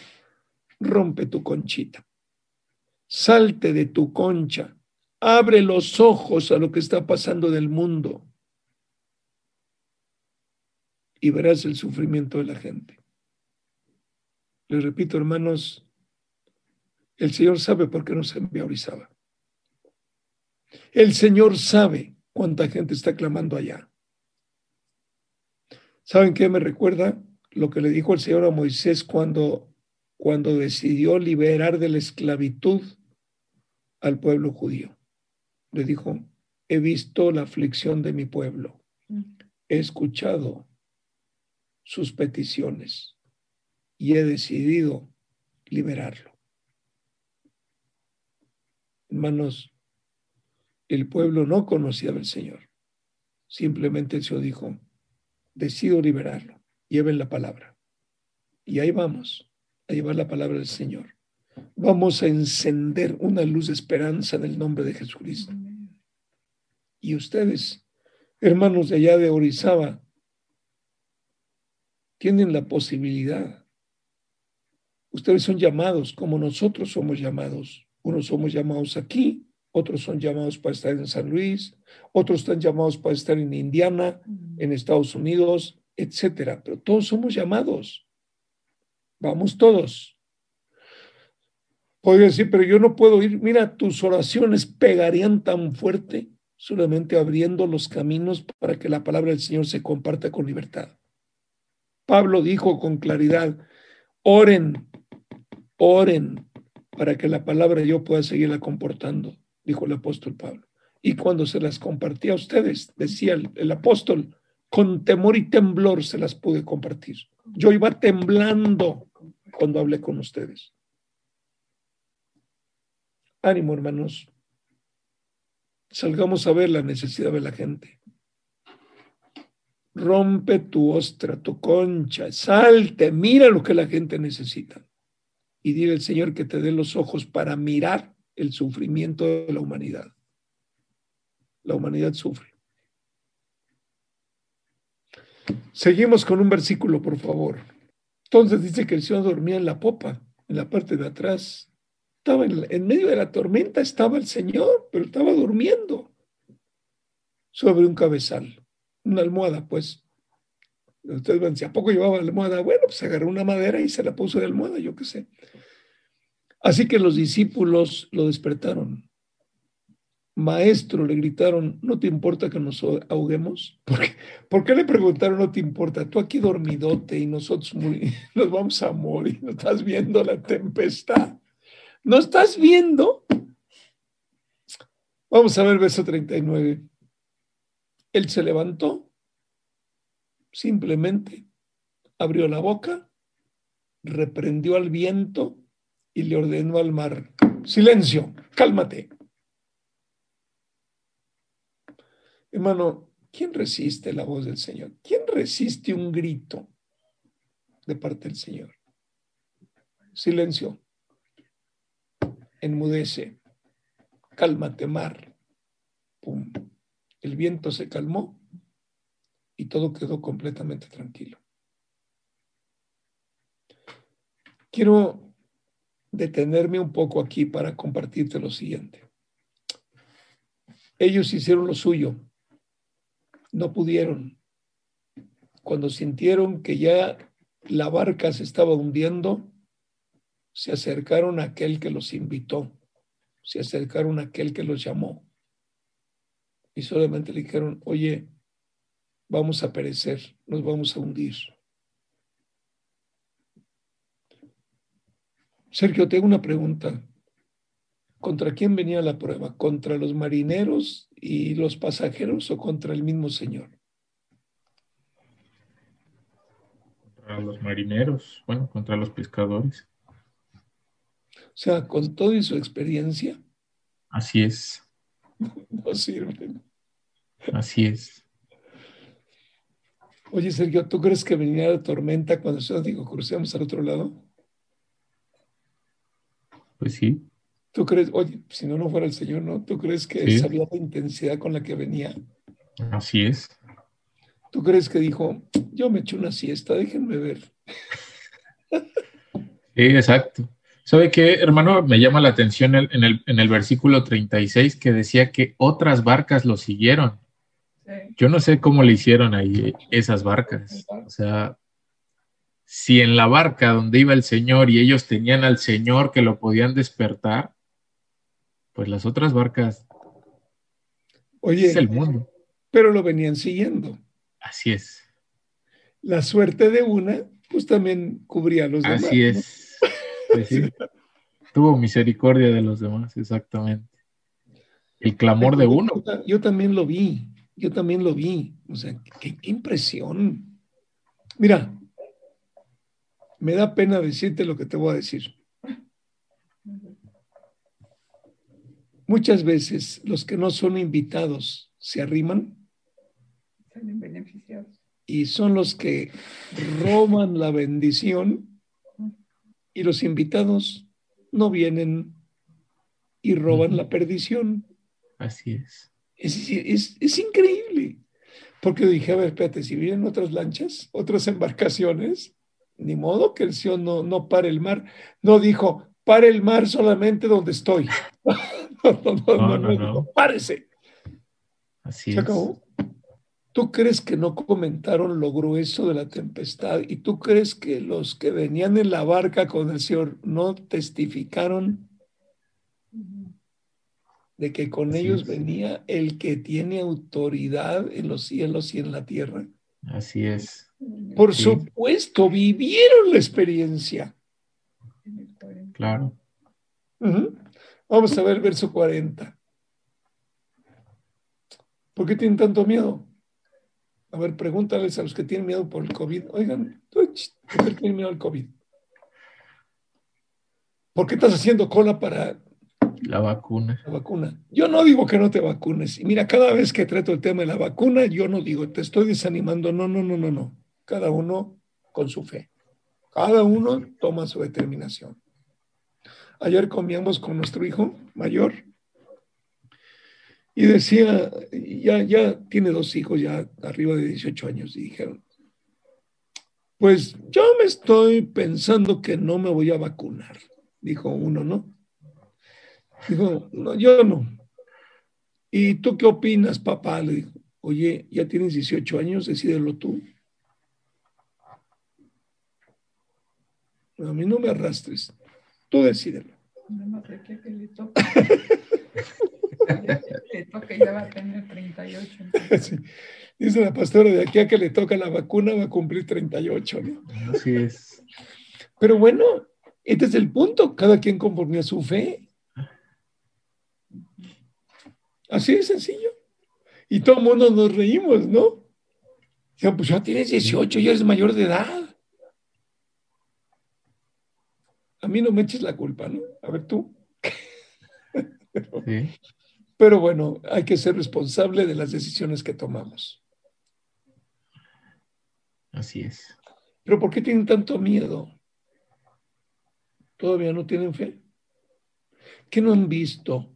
[SPEAKER 2] Rompe tu conchita. Salte de tu concha. Abre los ojos a lo que está pasando del mundo. Y verás el sufrimiento de la gente. Les repito, hermanos, el Señor sabe por qué nos envía Orizaba. El Señor sabe cuánta gente está clamando allá. ¿Saben qué me recuerda? Lo que le dijo el Señor a Moisés cuando cuando decidió liberar de la esclavitud al pueblo judío. Le dijo, he visto la aflicción de mi pueblo, he escuchado sus peticiones y he decidido liberarlo. Hermanos, el pueblo no conocía al Señor. Simplemente el Señor dijo, decido liberarlo, lleven la palabra. Y ahí vamos, a llevar la palabra del Señor. Vamos a encender una luz de esperanza en el nombre de Jesucristo. Y ustedes, hermanos de allá de Orizaba, tienen la posibilidad. Ustedes son llamados como nosotros somos llamados. Unos somos llamados aquí, otros son llamados para estar en San Luis, otros están llamados para estar en Indiana, en Estados Unidos, etcétera. Pero todos somos llamados. Vamos todos. Podría decir, pero yo no puedo ir. Mira, tus oraciones pegarían tan fuerte solamente abriendo los caminos para que la palabra del Señor se comparta con libertad. Pablo dijo con claridad, oren, oren para que la palabra yo pueda seguirla comportando, dijo el apóstol Pablo. Y cuando se las compartía a ustedes, decía el, el apóstol, con temor y temblor se las pude compartir. Yo iba temblando cuando hablé con ustedes. Ánimo, hermanos. Salgamos a ver la necesidad de la gente. Rompe tu ostra, tu concha, salte, mira lo que la gente necesita. Y dile al Señor que te dé los ojos para mirar el sufrimiento de la humanidad. La humanidad sufre. Seguimos con un versículo, por favor. Entonces dice que el Señor dormía en la popa, en la parte de atrás. Estaba en, medio de la tormenta, estaba el Señor, pero estaba durmiendo sobre un cabezal, una almohada, pues. Ustedes van, si a poco llevaba la almohada, bueno, pues agarró una madera y se la puso de almohada, yo qué sé. Así que los discípulos lo despertaron. Maestro, le gritaron, ¿no te importa que nos ahoguemos? ¿Por qué, ¿Por qué le preguntaron, no te importa? Tú aquí dormidote y nosotros nos vamos a morir, no estás viendo la tempestad. ¿No estás viendo? Vamos a ver verso 39. Él se levantó, simplemente abrió la boca, reprendió al viento y le ordenó al mar, silencio, cálmate. Hermano, ¿quién resiste la voz del Señor? ¿Quién resiste un grito de parte del Señor? Silencio enmudece, cálmate mar. El viento se calmó y todo quedó completamente tranquilo. Quiero detenerme un poco aquí para compartirte lo siguiente. Ellos hicieron lo suyo, no pudieron. Cuando sintieron que ya la barca se estaba hundiendo, se acercaron a aquel que los invitó, se acercaron a aquel que los llamó y solamente le dijeron, oye, vamos a perecer, nos vamos a hundir. Sergio, tengo una pregunta. ¿Contra quién venía la prueba? ¿Contra los marineros y los pasajeros o contra el mismo Señor?
[SPEAKER 1] Contra los marineros, bueno, contra los pescadores.
[SPEAKER 2] O sea, con todo y su experiencia.
[SPEAKER 1] Así es.
[SPEAKER 2] No sirven.
[SPEAKER 1] Así es.
[SPEAKER 2] Oye, Sergio, ¿tú crees que venía la tormenta cuando yo digo crucemos al otro lado?
[SPEAKER 1] Pues sí.
[SPEAKER 2] ¿Tú crees, oye, si no, no fuera el Señor, ¿no? ¿Tú crees que sabía la intensidad con la que venía?
[SPEAKER 1] Así es.
[SPEAKER 2] ¿Tú crees que dijo, yo me echo una siesta, déjenme ver?
[SPEAKER 1] Sí, exacto. ¿Sabe qué, hermano? Me llama la atención en el, en el versículo 36 que decía que otras barcas lo siguieron. Yo no sé cómo le hicieron ahí esas barcas. O sea, si en la barca donde iba el Señor y ellos tenían al Señor que lo podían despertar, pues las otras barcas
[SPEAKER 2] Oye,
[SPEAKER 1] es el mundo.
[SPEAKER 2] Pero lo venían siguiendo.
[SPEAKER 1] Así es.
[SPEAKER 2] La suerte de una, pues también cubría a los demás.
[SPEAKER 1] Así es. Pues Tuvo misericordia de los demás, exactamente. El clamor de uno.
[SPEAKER 2] Yo, también lo vi, yo también lo vi. O sea, qué, qué impresión. Mira, me da pena decirte lo que te voy a decir. Muchas veces los que no son invitados se arriman y son los que roban la bendición y los invitados no vienen y roban la perdición.
[SPEAKER 1] Así es.
[SPEAKER 2] Es, es, increíble. Porque dije, a ver, espérate, si vienen otras lanchas, otras embarcaciones, ni modo que el Sion no, no pare el mar. No dijo, pare el mar solamente donde estoy. no, no, no, no, párese.
[SPEAKER 1] Así es.
[SPEAKER 2] ¿Tú crees que no comentaron lo grueso de la tempestad? ¿Y tú crees que los que venían en la barca con el Señor no testificaron de que con ellos venía el que tiene autoridad en los cielos y en la tierra?
[SPEAKER 1] Así es.
[SPEAKER 2] Por supuesto, vivieron la experiencia.
[SPEAKER 1] Claro.
[SPEAKER 2] Vamos a ver verso 40. ¿Por qué tienen tanto miedo? A ver, pregúntales a los que tienen miedo por el COVID. Oigan, ¿por qué tienen miedo al COVID? ¿Por qué estás haciendo cola para
[SPEAKER 1] la vacuna?
[SPEAKER 2] La vacuna. Yo no digo que no te vacunes. Y mira, cada vez que trato el tema de la vacuna, yo no digo, te estoy desanimando. No, no, no, no, no. Cada uno con su fe. Cada uno toma su determinación. Ayer comíamos con nuestro hijo mayor y decía, ya, ya tiene dos hijos, ya arriba de 18 años, y dijeron, pues yo me estoy pensando que no me voy a vacunar, dijo uno, ¿no? Dijo, no, yo no. ¿Y tú qué opinas, papá? Le dijo, oye, ya tienes 18 años, decídelo tú. A mí no me arrastres, tú decídelo. No, sé qué le toca.
[SPEAKER 4] le toca, ya va a tener 38.
[SPEAKER 2] Dice la pastora, de aquí a que le toca la vacuna va a cumplir 38.
[SPEAKER 1] Así es.
[SPEAKER 2] Pero bueno, este es el punto, cada quien conforme a su fe. Así de sencillo. Y todo el mundo nos reímos, ¿no? Ya, pues ya tienes 18, ya eres mayor de edad. A mí no me eches la culpa, ¿no? A ver tú. sí. Pero bueno, hay que ser responsable de las decisiones que tomamos.
[SPEAKER 1] Así es.
[SPEAKER 2] Pero ¿por qué tienen tanto miedo? ¿Todavía no tienen fe? ¿Qué no han visto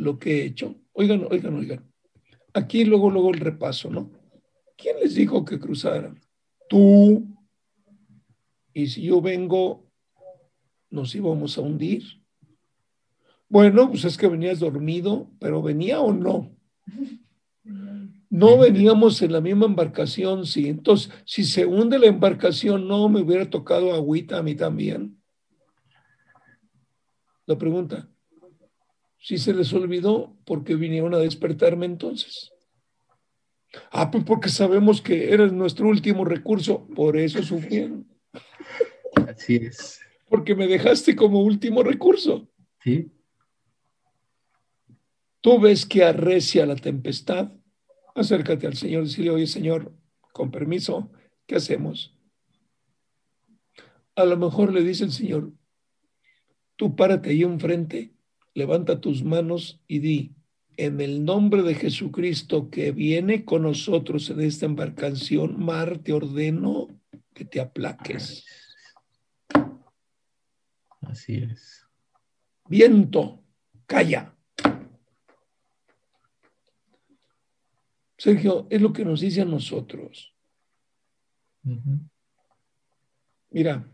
[SPEAKER 2] lo que he hecho? Oigan, oigan, oigan. Aquí luego, luego el repaso, ¿no? ¿Quién les dijo que cruzaran? Tú. Y si yo vengo, nos íbamos a hundir. Bueno, pues es que venías dormido, pero venía o no. No veníamos en la misma embarcación, sí. Entonces, si se hunde la embarcación, no me hubiera tocado agüita a mí también. La pregunta, si se les olvidó, ¿por qué vinieron a despertarme entonces? Ah, pues porque sabemos que eres nuestro último recurso, por eso sufrieron.
[SPEAKER 1] Así es.
[SPEAKER 2] Porque me dejaste como último recurso.
[SPEAKER 1] Sí.
[SPEAKER 2] Tú ves que arrecia la tempestad, acércate al Señor y dile, oye Señor, con permiso, ¿qué hacemos? A lo mejor le dice el Señor, tú párate ahí enfrente, levanta tus manos y di, en el nombre de Jesucristo que viene con nosotros en esta embarcación, mar, te ordeno que te aplaques.
[SPEAKER 1] Así es.
[SPEAKER 2] Viento, calla. Sergio, es lo que nos dice a nosotros. Mira,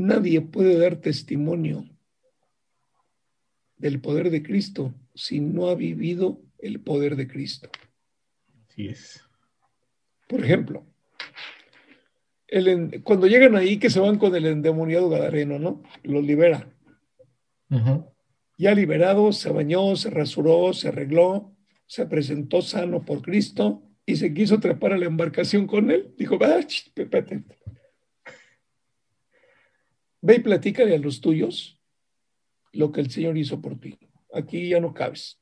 [SPEAKER 2] nadie puede dar testimonio del poder de Cristo si no ha vivido el poder de Cristo.
[SPEAKER 1] Así es.
[SPEAKER 2] Por ejemplo, cuando llegan ahí que se van con el endemoniado Gadareno, ¿no? Los libera. Ya liberado, se bañó, se rasuró, se arregló, se presentó sano por Cristo y se quiso trepar a la embarcación con él. Dijo, pépate. Ve y platícale a los tuyos lo que el Señor hizo por ti. Aquí ya no cabes.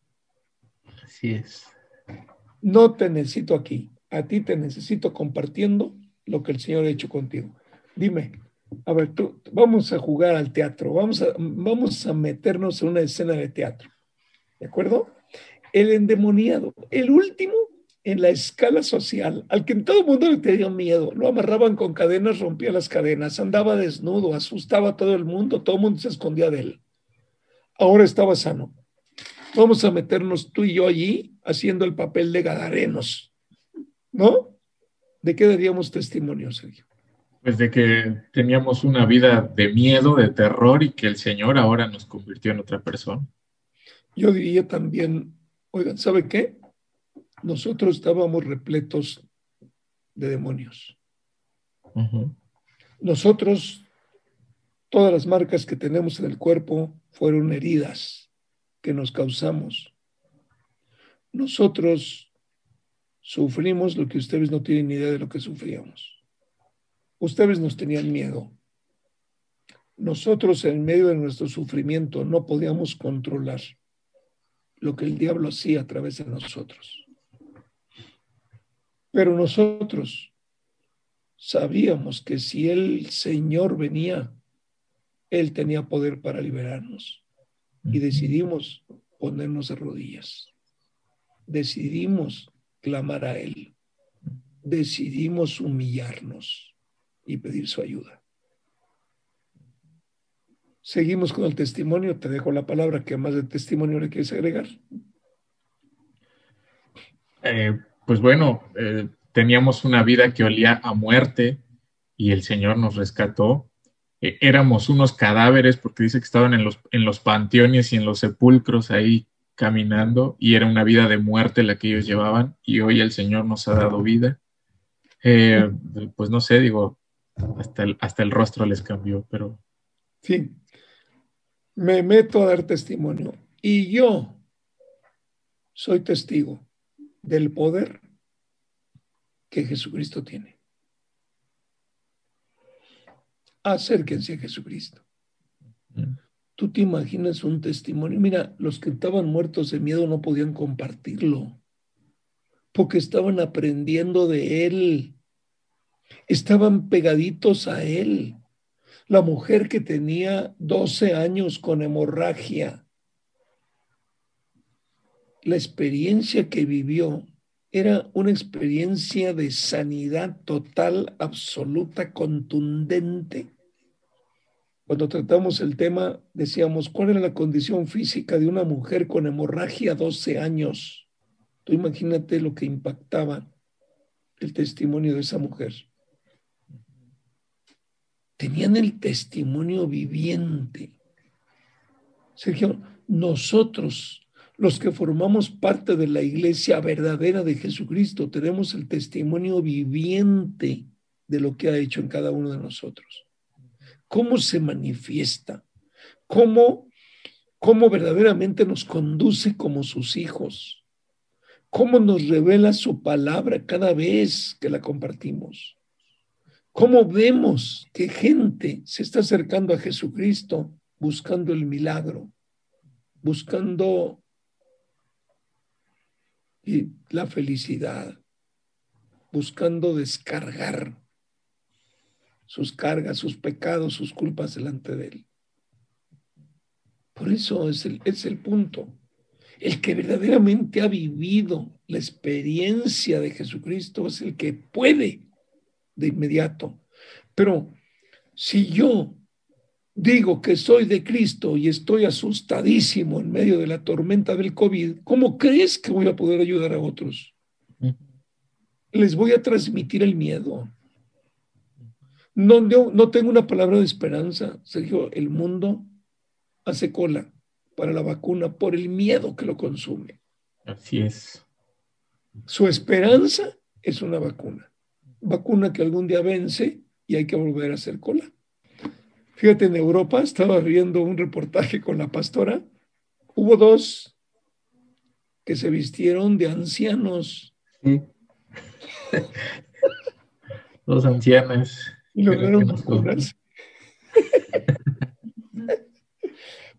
[SPEAKER 1] Así es.
[SPEAKER 2] No te necesito aquí. A ti te necesito compartiendo lo que el Señor ha hecho contigo. Dime, a ver, tú, vamos a jugar al teatro, vamos a, vamos a meternos en una escena de teatro. ¿De acuerdo? El endemoniado, el último en la escala social, al que en todo el mundo le tenía miedo, lo amarraban con cadenas, rompía las cadenas, andaba desnudo, asustaba a todo el mundo, todo el mundo se escondía de él. Ahora estaba sano. Vamos a meternos tú y yo allí haciendo el papel de gadarenos, ¿no? ¿De qué daríamos testimonio, Sergio?
[SPEAKER 1] Pues de que teníamos una vida de miedo, de terror y que el Señor ahora nos convirtió en otra persona.
[SPEAKER 2] Yo diría también, oigan, ¿sabe qué? Nosotros estábamos repletos de demonios. Nosotros, todas las marcas que tenemos en el cuerpo fueron heridas que nos causamos. Nosotros sufrimos lo que ustedes no tienen ni idea de lo que sufríamos. Ustedes nos tenían miedo. Nosotros en medio de nuestro sufrimiento no podíamos controlar lo que el diablo hacía a través de nosotros. Pero nosotros sabíamos que si el Señor venía, Él tenía poder para liberarnos. Y decidimos ponernos de rodillas. Decidimos clamar a Él. Decidimos humillarnos y pedir su ayuda. Seguimos con el testimonio. Te dejo la palabra. ¿Qué más de testimonio le quieres agregar?
[SPEAKER 1] Eh, pues bueno, eh, teníamos una vida que olía a muerte y el Señor nos rescató. Eh, éramos unos cadáveres porque dice que estaban en los, en los panteones y en los sepulcros ahí caminando y era una vida de muerte la que ellos llevaban y hoy el Señor nos ha dado vida. Eh, pues no sé, digo, hasta el, hasta el rostro les cambió, pero...
[SPEAKER 2] Sí, me meto a dar testimonio y yo soy testigo del poder que Jesucristo tiene. Acérquense a Jesucristo. Tú te imaginas un testimonio. Mira, los que estaban muertos de miedo no podían compartirlo porque estaban aprendiendo de Él. Estaban pegaditos a Él. La mujer que tenía 12 años con hemorragia la experiencia que vivió era una experiencia de sanidad total, absoluta, contundente. Cuando tratamos el tema, decíamos, ¿cuál era la condición física de una mujer con hemorragia 12 años? Tú imagínate lo que impactaba el testimonio de esa mujer. Tenían el testimonio viviente. Sergio, nosotros los que formamos parte de la iglesia verdadera de Jesucristo tenemos el testimonio viviente de lo que ha hecho en cada uno de nosotros. ¿Cómo se manifiesta? ¿Cómo, cómo verdaderamente nos conduce como sus hijos? ¿Cómo nos revela su palabra cada vez que la compartimos? ¿Cómo vemos que gente se está acercando a Jesucristo buscando el milagro, buscando la felicidad, buscando descargar sus cargas, sus pecados, sus culpas delante de Él. Por eso es el, es el punto. El que verdaderamente ha vivido la experiencia de Jesucristo es el que puede de inmediato. Pero si yo digo que soy de Cristo y estoy asustadísimo en medio de la tormenta del COVID, ¿cómo crees que voy a poder ayudar a otros? Les voy a transmitir el miedo. No, no, tengo una palabra de esperanza, Sergio. El mundo hace cola para la vacuna por el miedo que lo consume.
[SPEAKER 1] Así es.
[SPEAKER 2] Su esperanza es una vacuna. Vacuna que algún día vence y hay que volver a hacer cola. Fíjate, en Europa estaba viendo un reportaje con la pastora. Hubo dos que se vistieron de ancianos
[SPEAKER 1] Los ancianos.
[SPEAKER 2] Y lograron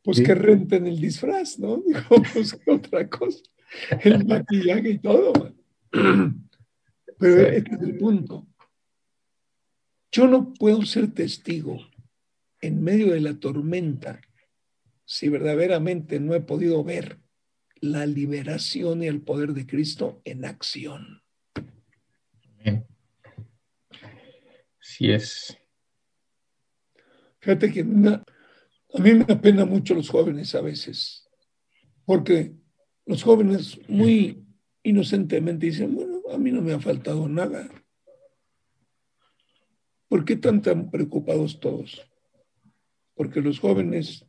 [SPEAKER 2] pues que renten el disfraz, ¿no? Dijo, pues otra cosa. El maquillaje y todo. Pero este es el punto. Yo no puedo ser testigo en medio de la tormenta si verdaderamente no he podido ver la liberación y el poder de Cristo en acción. Amén.
[SPEAKER 1] Sí es.
[SPEAKER 2] Fíjate que a mí me apena mucho los jóvenes a veces, porque los jóvenes muy inocentemente dicen, bueno, a mí no me ha faltado nada. ¿Por qué están tan preocupados todos? Porque los jóvenes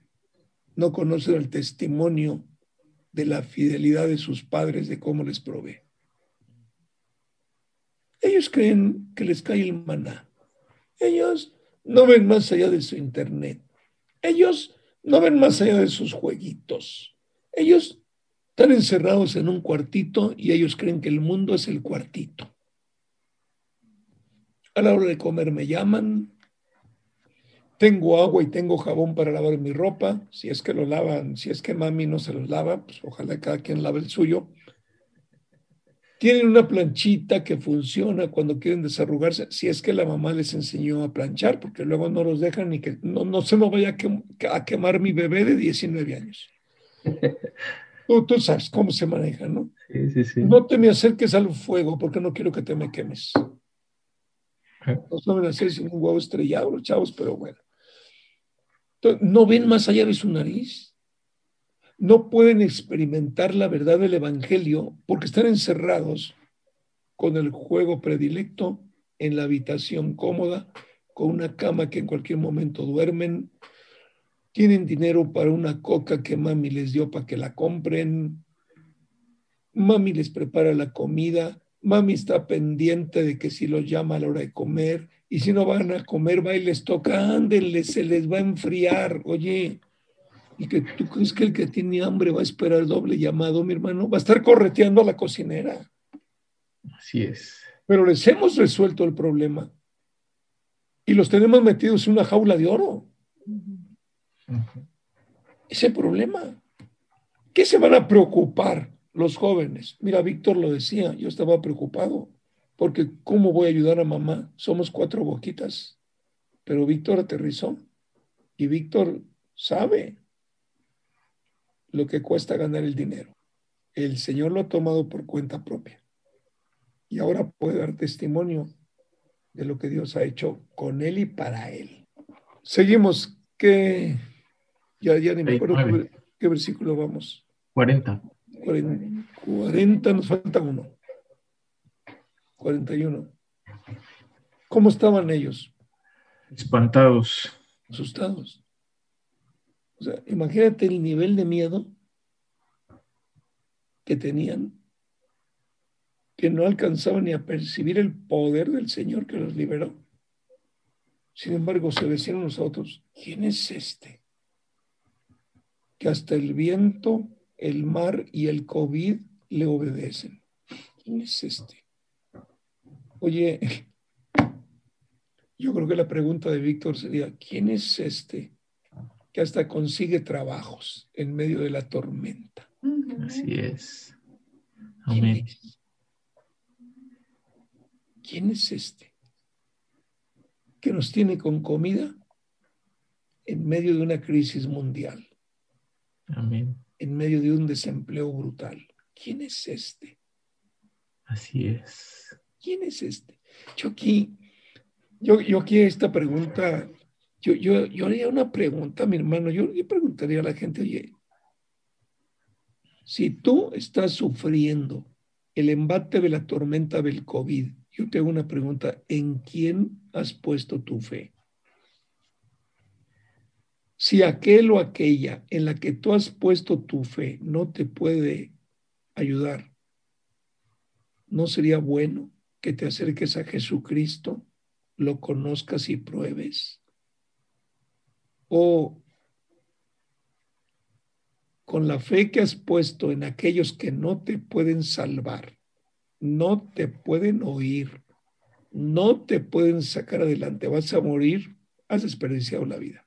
[SPEAKER 2] no conocen el testimonio de la fidelidad de sus padres, de cómo les provee. Ellos creen que les cae el maná. Ellos no ven más allá de su internet. Ellos no ven más allá de sus jueguitos. Ellos están encerrados en un cuartito y ellos creen que el mundo es el cuartito. A la hora de comer me llaman. Tengo agua y tengo jabón para lavar mi ropa. Si es que lo lavan, si es que mami no se los lava, pues ojalá cada quien lave el suyo. Tienen una planchita que funciona cuando quieren desarrugarse, si es que la mamá les enseñó a planchar, porque luego no los dejan ni que no, no se me vaya a, quemar mi bebé de 19 años. Tú, tú, sabes cómo se maneja, ¿no?
[SPEAKER 1] Sí, sí, sí.
[SPEAKER 2] No te me acerques al fuego porque no quiero que te me quemes. No saben hacer sin un huevo estrellado los chavos, pero bueno. No ven más allá de su nariz. No pueden experimentar la verdad del Evangelio porque están encerrados con el juego predilecto en la habitación cómoda, con una cama que en cualquier momento duermen, tienen dinero para una coca que mami les dio para que la compren, mami les prepara la comida, mami está pendiente de que si los llama a la hora de comer, y si no van a comer, va y les toca, ándenle, se les va a enfriar, oye, y que tú crees que el que tiene hambre va a esperar doble llamado, mi hermano, va a estar correteando a la cocinera.
[SPEAKER 1] Así es.
[SPEAKER 2] Pero les hemos resuelto el problema y los tenemos metidos en una jaula de oro. Ese problema. ¿Qué se van a preocupar los jóvenes? Mira, Víctor lo decía, yo estaba preocupado porque ¿cómo voy a ayudar a mamá? Somos cuatro boquitas. Pero Víctor aterrizó y Víctor sabe lo que cuesta ganar el dinero. El Señor lo ha tomado por cuenta propia. Y ahora puede dar testimonio de lo que Dios ha hecho con él y para él. Seguimos. ¿Qué? Ya, ya ni me acuerdo qué, versículo vamos.
[SPEAKER 1] 40.
[SPEAKER 2] 40. 40, nos falta uno. 41. ¿Cómo estaban ellos?
[SPEAKER 1] Espantados.
[SPEAKER 2] Asustados. O sea, imagínate el nivel de miedo que tenían, que no alcanzaban ni a percibir el poder del Señor que los liberó. Sin embargo, se decían unos a otros, ¿quién es este? Que hasta el viento, el mar y el COVID le obedecen. ¿Quién es este? Oye, yo creo que la pregunta de Víctor sería, ¿quién es este que hasta consigue trabajos en medio de la tormenta.
[SPEAKER 1] Así es. Amén.
[SPEAKER 2] ¿Quién es este? Que nos tiene con comida en medio de una crisis mundial.
[SPEAKER 1] Amén.
[SPEAKER 2] En medio de un desempleo brutal. ¿Quién es este?
[SPEAKER 1] Así es.
[SPEAKER 2] ¿Quién es este? Yo aquí, yo, yo aquí esta pregunta yo, yo, yo haría una pregunta, mi hermano, yo, le preguntaría a la gente, oye, si tú estás sufriendo el embate de la tormenta del COVID, yo te hago una pregunta, ¿en quién has puesto tu fe? Si aquel o aquella en la que tú has puesto tu fe no te puede ayudar, ¿no sería bueno que te acerques a Jesucristo, lo conozcas y pruebes? o con la fe que has puesto en aquellos que no te pueden salvar, no te pueden oír, no te pueden sacar adelante, vas a morir, has desperdiciado la vida.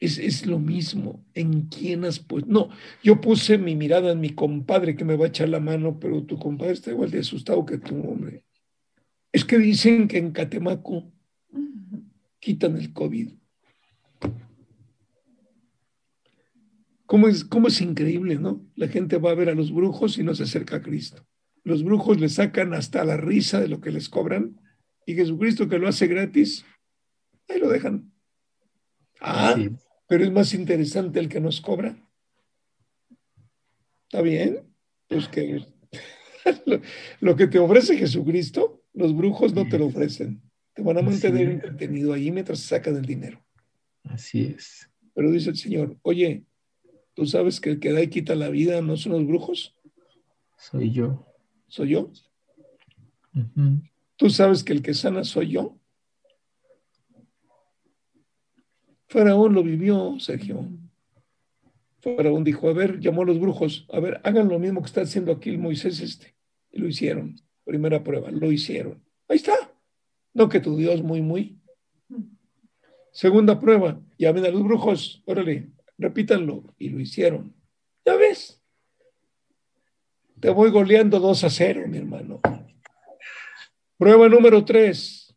[SPEAKER 2] Es, lo mismo. ¿En quién has puesto? No, yo puse mi mirada en mi compadre que me va a echar la mano, pero tu compadre está igual de asustado que tu hombre. Es que dicen que en Catemaco quitan el COVID. ¿Cómo es, ¿Cómo es increíble, no? La gente va a ver a los brujos y no se acerca a Cristo. Los brujos le sacan hasta la risa de lo que les cobran y Jesucristo que lo hace gratis, ahí lo dejan. Ah, pero es más interesante el que nos cobra. ¿Está bien? Pues que lo, que te ofrece Jesucristo, los brujos no te lo ofrecen. Te van a mantener entretenido allí mientras sacan el dinero.
[SPEAKER 1] Así es.
[SPEAKER 2] Pero dice el Señor, oye, ¿tú sabes que el que da y quita la vida no son los brujos?
[SPEAKER 1] Soy yo.
[SPEAKER 2] ¿Soy yo? ¿Tú sabes que el que sana soy yo? Faraón lo vivió, Sergio. Faraón dijo, a ver, llamó a los brujos, a ver, hagan lo mismo que está haciendo aquí el Moisés este. Y lo hicieron. Primera prueba, lo hicieron. Ahí está. No que tu Dios muy, muy. Segunda prueba, llamen a los brujos, órale, repítanlo. Y lo hicieron. Ya ves. Te voy goleando dos a cero, mi hermano. Prueba número tres.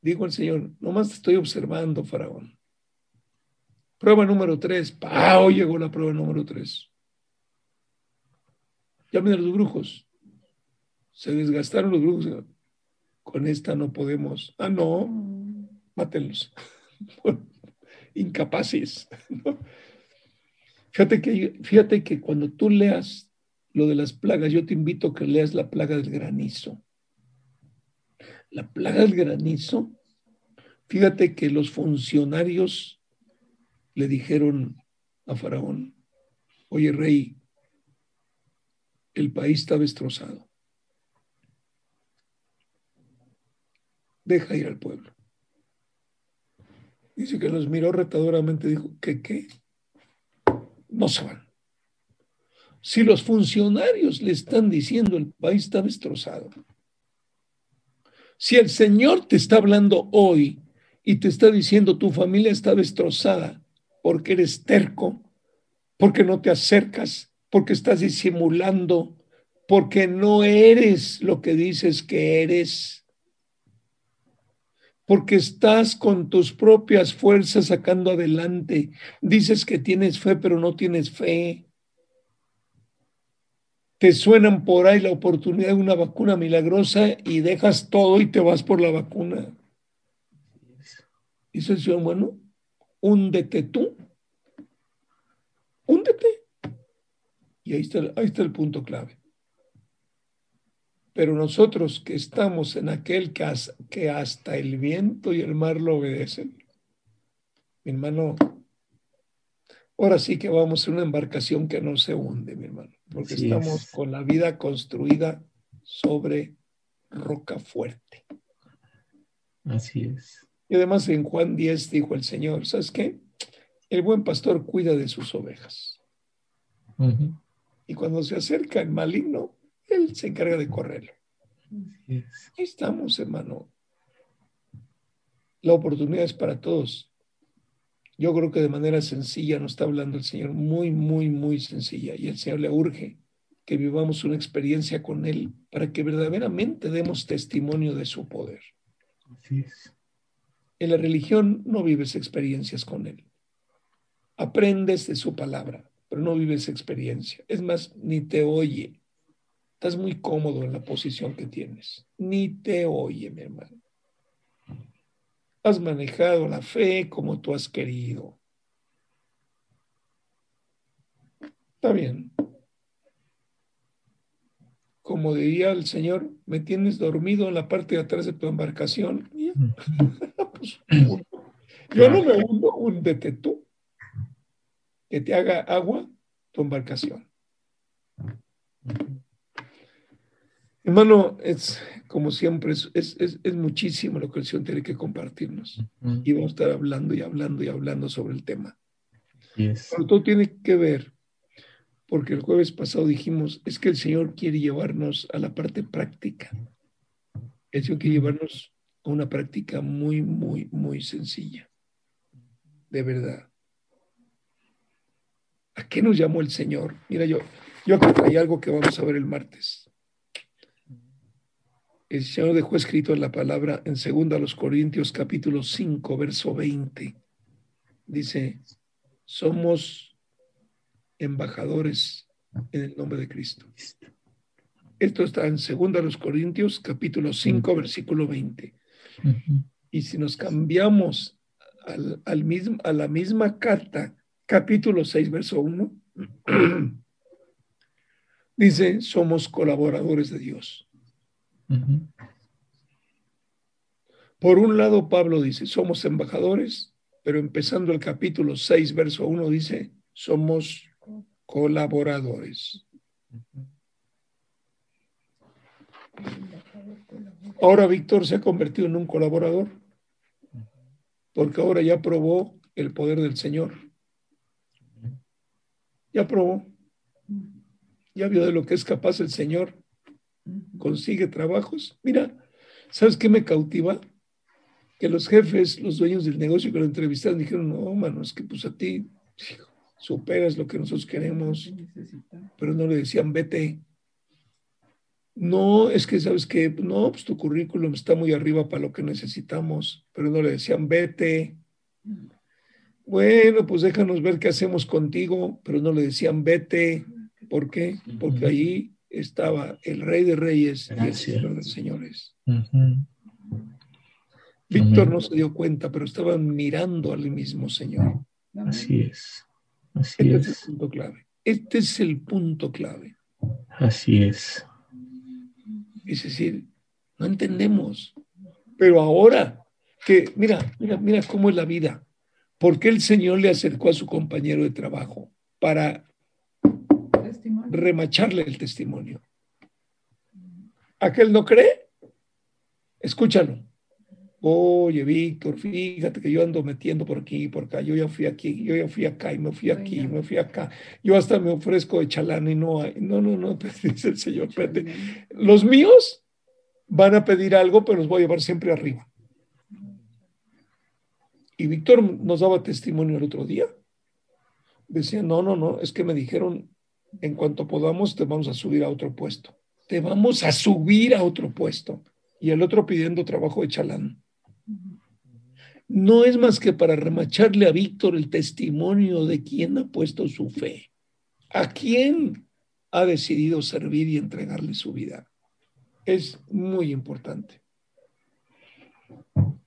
[SPEAKER 2] Dijo el Señor, nomás te estoy observando, Faraón. Prueba número tres. ¡Pau! Llegó la prueba número tres. Llamen a los brujos. Se desgastaron los brujos. Con esta no podemos. Ah, no. Mátenlos. Incapaces. Fíjate que, fíjate que cuando tú leas lo de las plagas, yo te invito a que leas la plaga del granizo. La plaga del granizo, fíjate que los funcionarios le dijeron a Faraón, oye rey, el país está destrozado. Deja ir al pueblo. Dice que los miró retadoramente y dijo, ¿qué qué? No se van. Si los funcionarios le están diciendo el país está destrozado, si el Señor te está hablando hoy y te está diciendo tu familia está destrozada, porque eres terco, porque no te acercas, porque estás disimulando, porque no eres lo que dices que eres, porque estás con tus propias fuerzas sacando adelante. Dices que tienes fe, pero no tienes fe. Te suenan por ahí la oportunidad de una vacuna milagrosa y dejas todo y te vas por la vacuna. El Señor, bueno, húndete tú, húndete. Y ahí está, ahí está el punto clave. Pero nosotros que estamos en aquel que, que hasta el viento y el mar lo obedecen, mi hermano, ahora sí que vamos en una embarcación que no se hunde, mi hermano, porque estamos con la vida construida sobre roca fuerte.
[SPEAKER 1] Así es.
[SPEAKER 2] Y además en Juan 10 dijo el Señor, ¿sabes qué? El buen pastor cuida de sus ovejas. Y cuando se acerca el maligno, él se encarga de correrlo. Ahí estamos, hermano. La oportunidad es para todos. Yo creo que de manera sencilla nos está hablando el Señor, muy, muy, muy sencilla. Y el Señor le urge que vivamos una experiencia con Él para que verdaderamente demos testimonio de su poder.
[SPEAKER 1] Así es.
[SPEAKER 2] En la religión no vives experiencias con Él. Aprendes de su palabra, pero no vives experiencia. Es más, ni te oye. Estás muy cómodo en la posición que tienes. Ni te oye, mi hermano. Has manejado la fe como tú has querido. Está bien. Como diría el Señor, me tienes dormido en la parte de atrás de tu embarcación. Pues, yo no me hundo, húndete tú. Que te haga agua tu embarcación. Hermano, es como siempre, es, es, muchísimo lo que el Señor tiene que compartirnos. Y vamos a estar hablando y hablando y hablando sobre el tema. Pero todo tiene que ver porque el jueves pasado dijimos, es que el Señor quiere llevarnos a la parte práctica. El Señor quiere llevarnos una práctica muy, muy, muy sencilla. De verdad. ¿A qué nos llamó el Señor? Mira, yo, yo aquí hay algo que vamos a ver el martes. El Señor dejó escrito en la palabra en 2 los Corintios capítulo 5, verso 20. Dice, somos embajadores en el nombre de Cristo. Esto está en 2 los Corintios capítulo 5, versículo 20. Y si nos cambiamos al, al mismo, a la misma carta, capítulo 6, verso 1, dice, somos colaboradores de Dios. Por un lado, Pablo dice, somos embajadores, pero empezando el capítulo 6, verso 1, dice, somos colaboradores. Ahora Víctor se ha convertido en un colaborador, porque ahora ya probó el poder del Señor. Ya probó, ya vio de lo que es capaz el Señor consigue trabajos. Mira, ¿sabes qué me cautiva? Que los jefes, los dueños del negocio que lo entrevistaron dijeron, no, mano, es que pues a ti superas lo que nosotros queremos, pero no le decían, vete. No, es que sabes que, no, pues tu currículum está muy arriba para lo que necesitamos, pero no le decían, vete. Bueno, pues déjanos ver qué hacemos contigo, pero no le decían, vete. ¿Por qué? Porque ahí estaba el Rey de Reyes y el Señor de Señores. Víctor no se dio cuenta, pero estaban mirando al mismo Señor.
[SPEAKER 1] Así es.
[SPEAKER 2] este es. el punto clave. Este es el punto clave.
[SPEAKER 1] Así es.
[SPEAKER 2] Es decir, no entendemos. Pero ahora que, mira, mira, mira cómo es la vida. ¿Por qué el Señor le acercó a su compañero de trabajo? Para remacharle el testimonio. ¿Aquel no cree? Escúchalo. Oye, Víctor, fíjate que yo ando metiendo por aquí, por acá, yo ya fui aquí, yo ya fui acá y me fui aquí, me fui acá. Yo hasta me ofrezco de chalán y no hay. No, no, no, dice el Señor, espérate. Los míos van a pedir algo, pero los voy a llevar siempre arriba. Y Víctor nos daba testimonio el otro día. Decía, no, no, no, es que me dijeron en cuanto podamos, te vamos a subir a otro puesto. Te vamos a subir a otro puesto. Y el otro pidiendo trabajo de chalán. No es más que para remacharle a Víctor el testimonio de quién ha puesto su fe, a quién ha decidido servir y entregarle su vida. Es muy importante.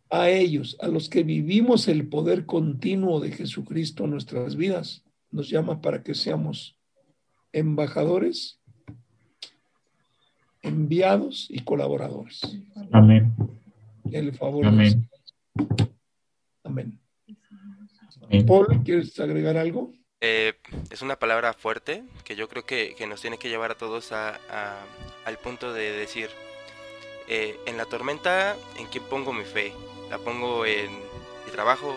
[SPEAKER 2] A ellos, a los que vivimos el poder continuo de Jesucristo en nuestras vidas, nos llama para que seamos embajadores, enviados y colaboradores.
[SPEAKER 1] Amén.
[SPEAKER 2] El favor.
[SPEAKER 1] Amén.
[SPEAKER 2] Amén. Paul, ¿quieres agregar algo?
[SPEAKER 3] Eh, es una palabra fuerte que yo creo que, nos tiene que llevar a todos a, al punto de decir, eh, en la tormenta, ¿en quién pongo mi fe? ¿La pongo en mi trabajo?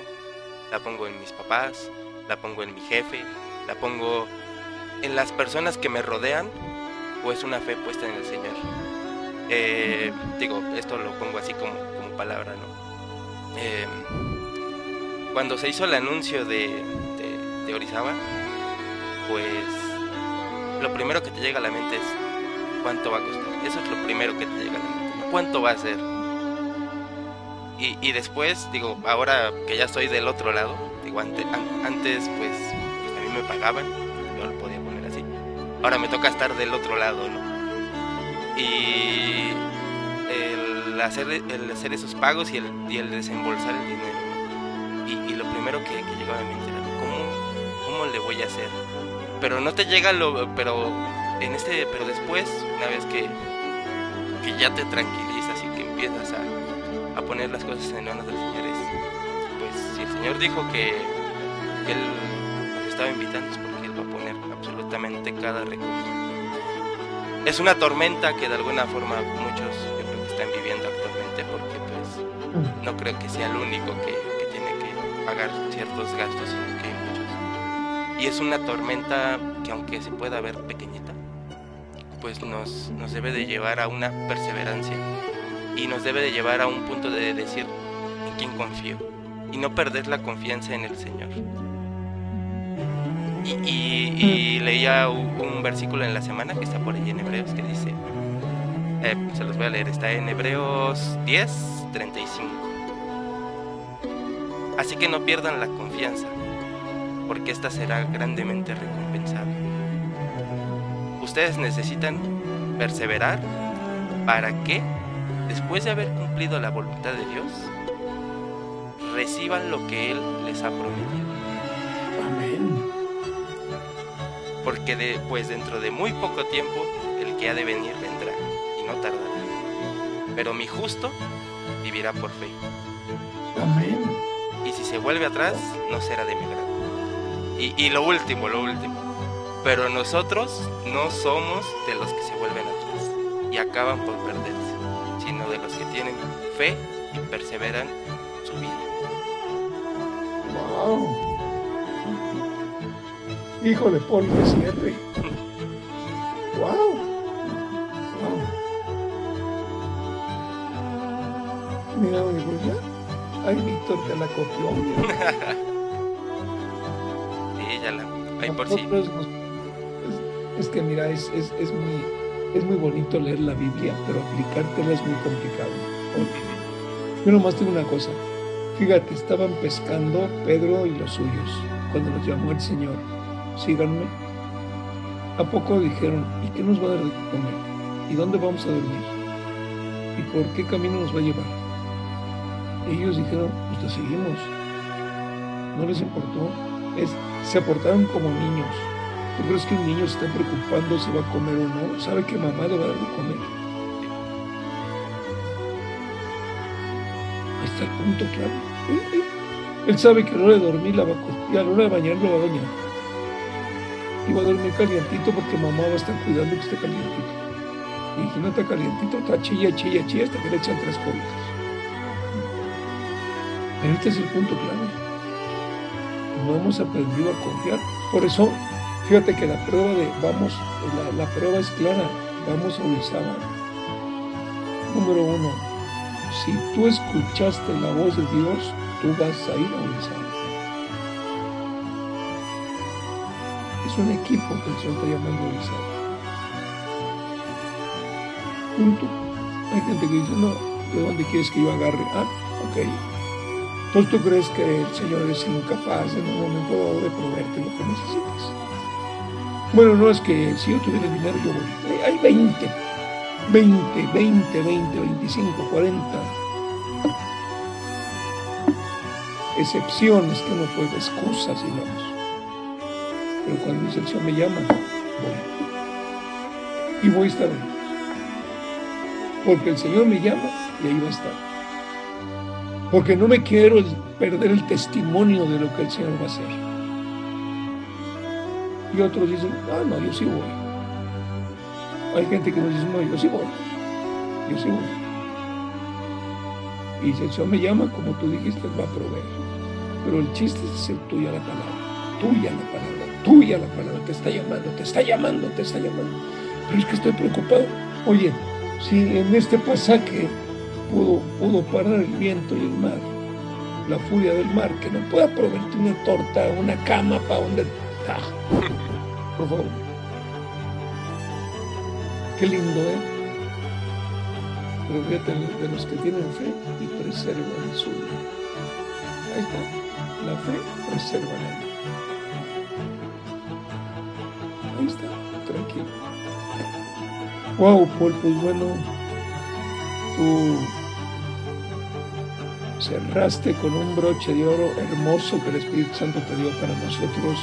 [SPEAKER 3] ¿La pongo en mis papás? ¿La pongo en mi jefe? ¿La pongo en las personas que me rodean o es una fe puesta en el Señor. Eh, digo, esto lo pongo así como, como palabra, ¿no? Cuando se hizo el anuncio de, de, Orizaba, pues lo primero que te llega a la mente es cuánto va a costar. Eso es lo primero que te llega a la mente. ¿Cuánto va a ser? Y, después, digo, ahora que ya estoy del otro lado, digo, antes, pues, pues a mí me pagaban, yo lo podía ahora me toca estar del otro lado, ¿no? Y el hacer, el hacer esos pagos y el, desembolsar el dinero, ¿no? Y, lo primero que, que, llegó a mi mente era, ¿cómo, ¿cómo le voy a hacer? Pero no te llega lo, pero en este, pero después, una vez que, que ya te tranquilizas y que empiezas a, a poner las cosas en manos del Señor, es, pues si el Señor dijo que, Él nos estaba invitando, es porque Él va a poner absolutamente cada recurso. Es una tormenta que de alguna forma muchos yo creo que están viviendo actualmente porque pues no creo que sea el único que pagar ciertos gastos, sino que hay muchos. Y es una tormenta que aunque se pueda ver pequeñita, pues nos, nos debe de llevar a una perseverancia y nos debe de llevar a un punto de decir en quién confío y no perder la confianza en el Señor. Y, leía un, versículo en la semana que está por ahí en Hebreos que dice, eh, se los voy a leer, está en Hebreos 10, 35. Así que no pierdan la confianza, porque esta será grandemente recompensada. Ustedes necesitan perseverar para que, después de haber cumplido la voluntad de Dios, reciban lo que Él les ha prometido.
[SPEAKER 2] Amén.
[SPEAKER 3] Porque de, pues dentro de muy poco tiempo el que ha de venir vendrá y no tardará. Pero mi justo vivirá por fe.
[SPEAKER 2] Amén.
[SPEAKER 3] Se vuelve atrás, no será de mi grado. Y, y lo último, lo último. Pero nosotros no somos de los que se vuelven atrás y acaban por perderse, sino de los que tienen fe y perseveran su vida.
[SPEAKER 2] Wow. Híjole, que cierre. Te la copió. mira.
[SPEAKER 3] Sí, ya la. Ahí por sí.
[SPEAKER 2] Es, es que mira, es, es, es muy, es muy bonito leer la Biblia, pero aplicártela es muy complicado. Yo nomás tengo una cosa. Fíjate, estaban pescando Pedro y los suyos cuando los llamó el Señor. Síganme. ¿A poco dijeron, ¿y qué nos va a dar de comer? ¿Y dónde vamos a dormir? ¿Y por qué camino nos va a llevar? Ellos dijeron, pues te seguimos. No les importó. Se aportaron como niños. ¿Tú crees que un niño se está preocupando si va a comer o no? Sabe que mamá le va a dar de comer. Ahí está el punto claro. Él sabe que a la hora de dormir la va a y a la hora de bañar lo va a bañar. Y va a dormir calientito porque mamá va a estar cuidando que esté calientito. Y si no está calientito, está chilla, chilla, chilla hasta que le echan tres cobijas. Este es el punto clave. No hemos aprendido a confiar. Por eso, fíjate que la prueba de vamos, la, la prueba es clara. Vamos a Orizaba. Número uno, si tú escuchaste la voz de Dios, tú vas a ir a Orizaba. Es un equipo que el Señor está llamando a Orizaba. Punto. Hay gente que dice, no, ¿de dónde quieres que yo agarre? Ah, ok. Entonces tú crees que el Señor es incapaz en un momento dado de proveerte lo que necesitas. Bueno, no es que si yo tuviera dinero yo voy. Hay 20, 20, 20, 20, 25, 40 excepciones que no puede, excusas, digamos. Pero cuando dice el Señor me llama, voy. Y voy a estar ahí. Porque el Señor me llama y ahí va a estar. Porque no me quiero perder el testimonio de lo que el Señor va a hacer. Y otros dicen, ah, no, yo sí voy. Hay gente que nos dice, no, yo sí voy. Yo sí voy. Y si el Señor me llama, como tú dijiste, va a proveer. Pero el chiste es ser tuya la palabra. Tuya la palabra. Tuya la palabra. Te está llamando, te está llamando, te está llamando. Pero es que estoy preocupado. Oye, si en este pasaje pudo, pudo parar el viento y el mar, la furia del mar, que no pueda proveerte una torta, una cama para donde... Ah, por favor. Qué lindo, ¿eh? Pero fíjate de los que tienen fe y preservan su vida. Ahí está. La fe preserva la vida. Ahí está, tranquilo. Wow, Paul, pues bueno, tú cerraste con un broche de oro hermoso que el Espíritu Santo te dio para nosotros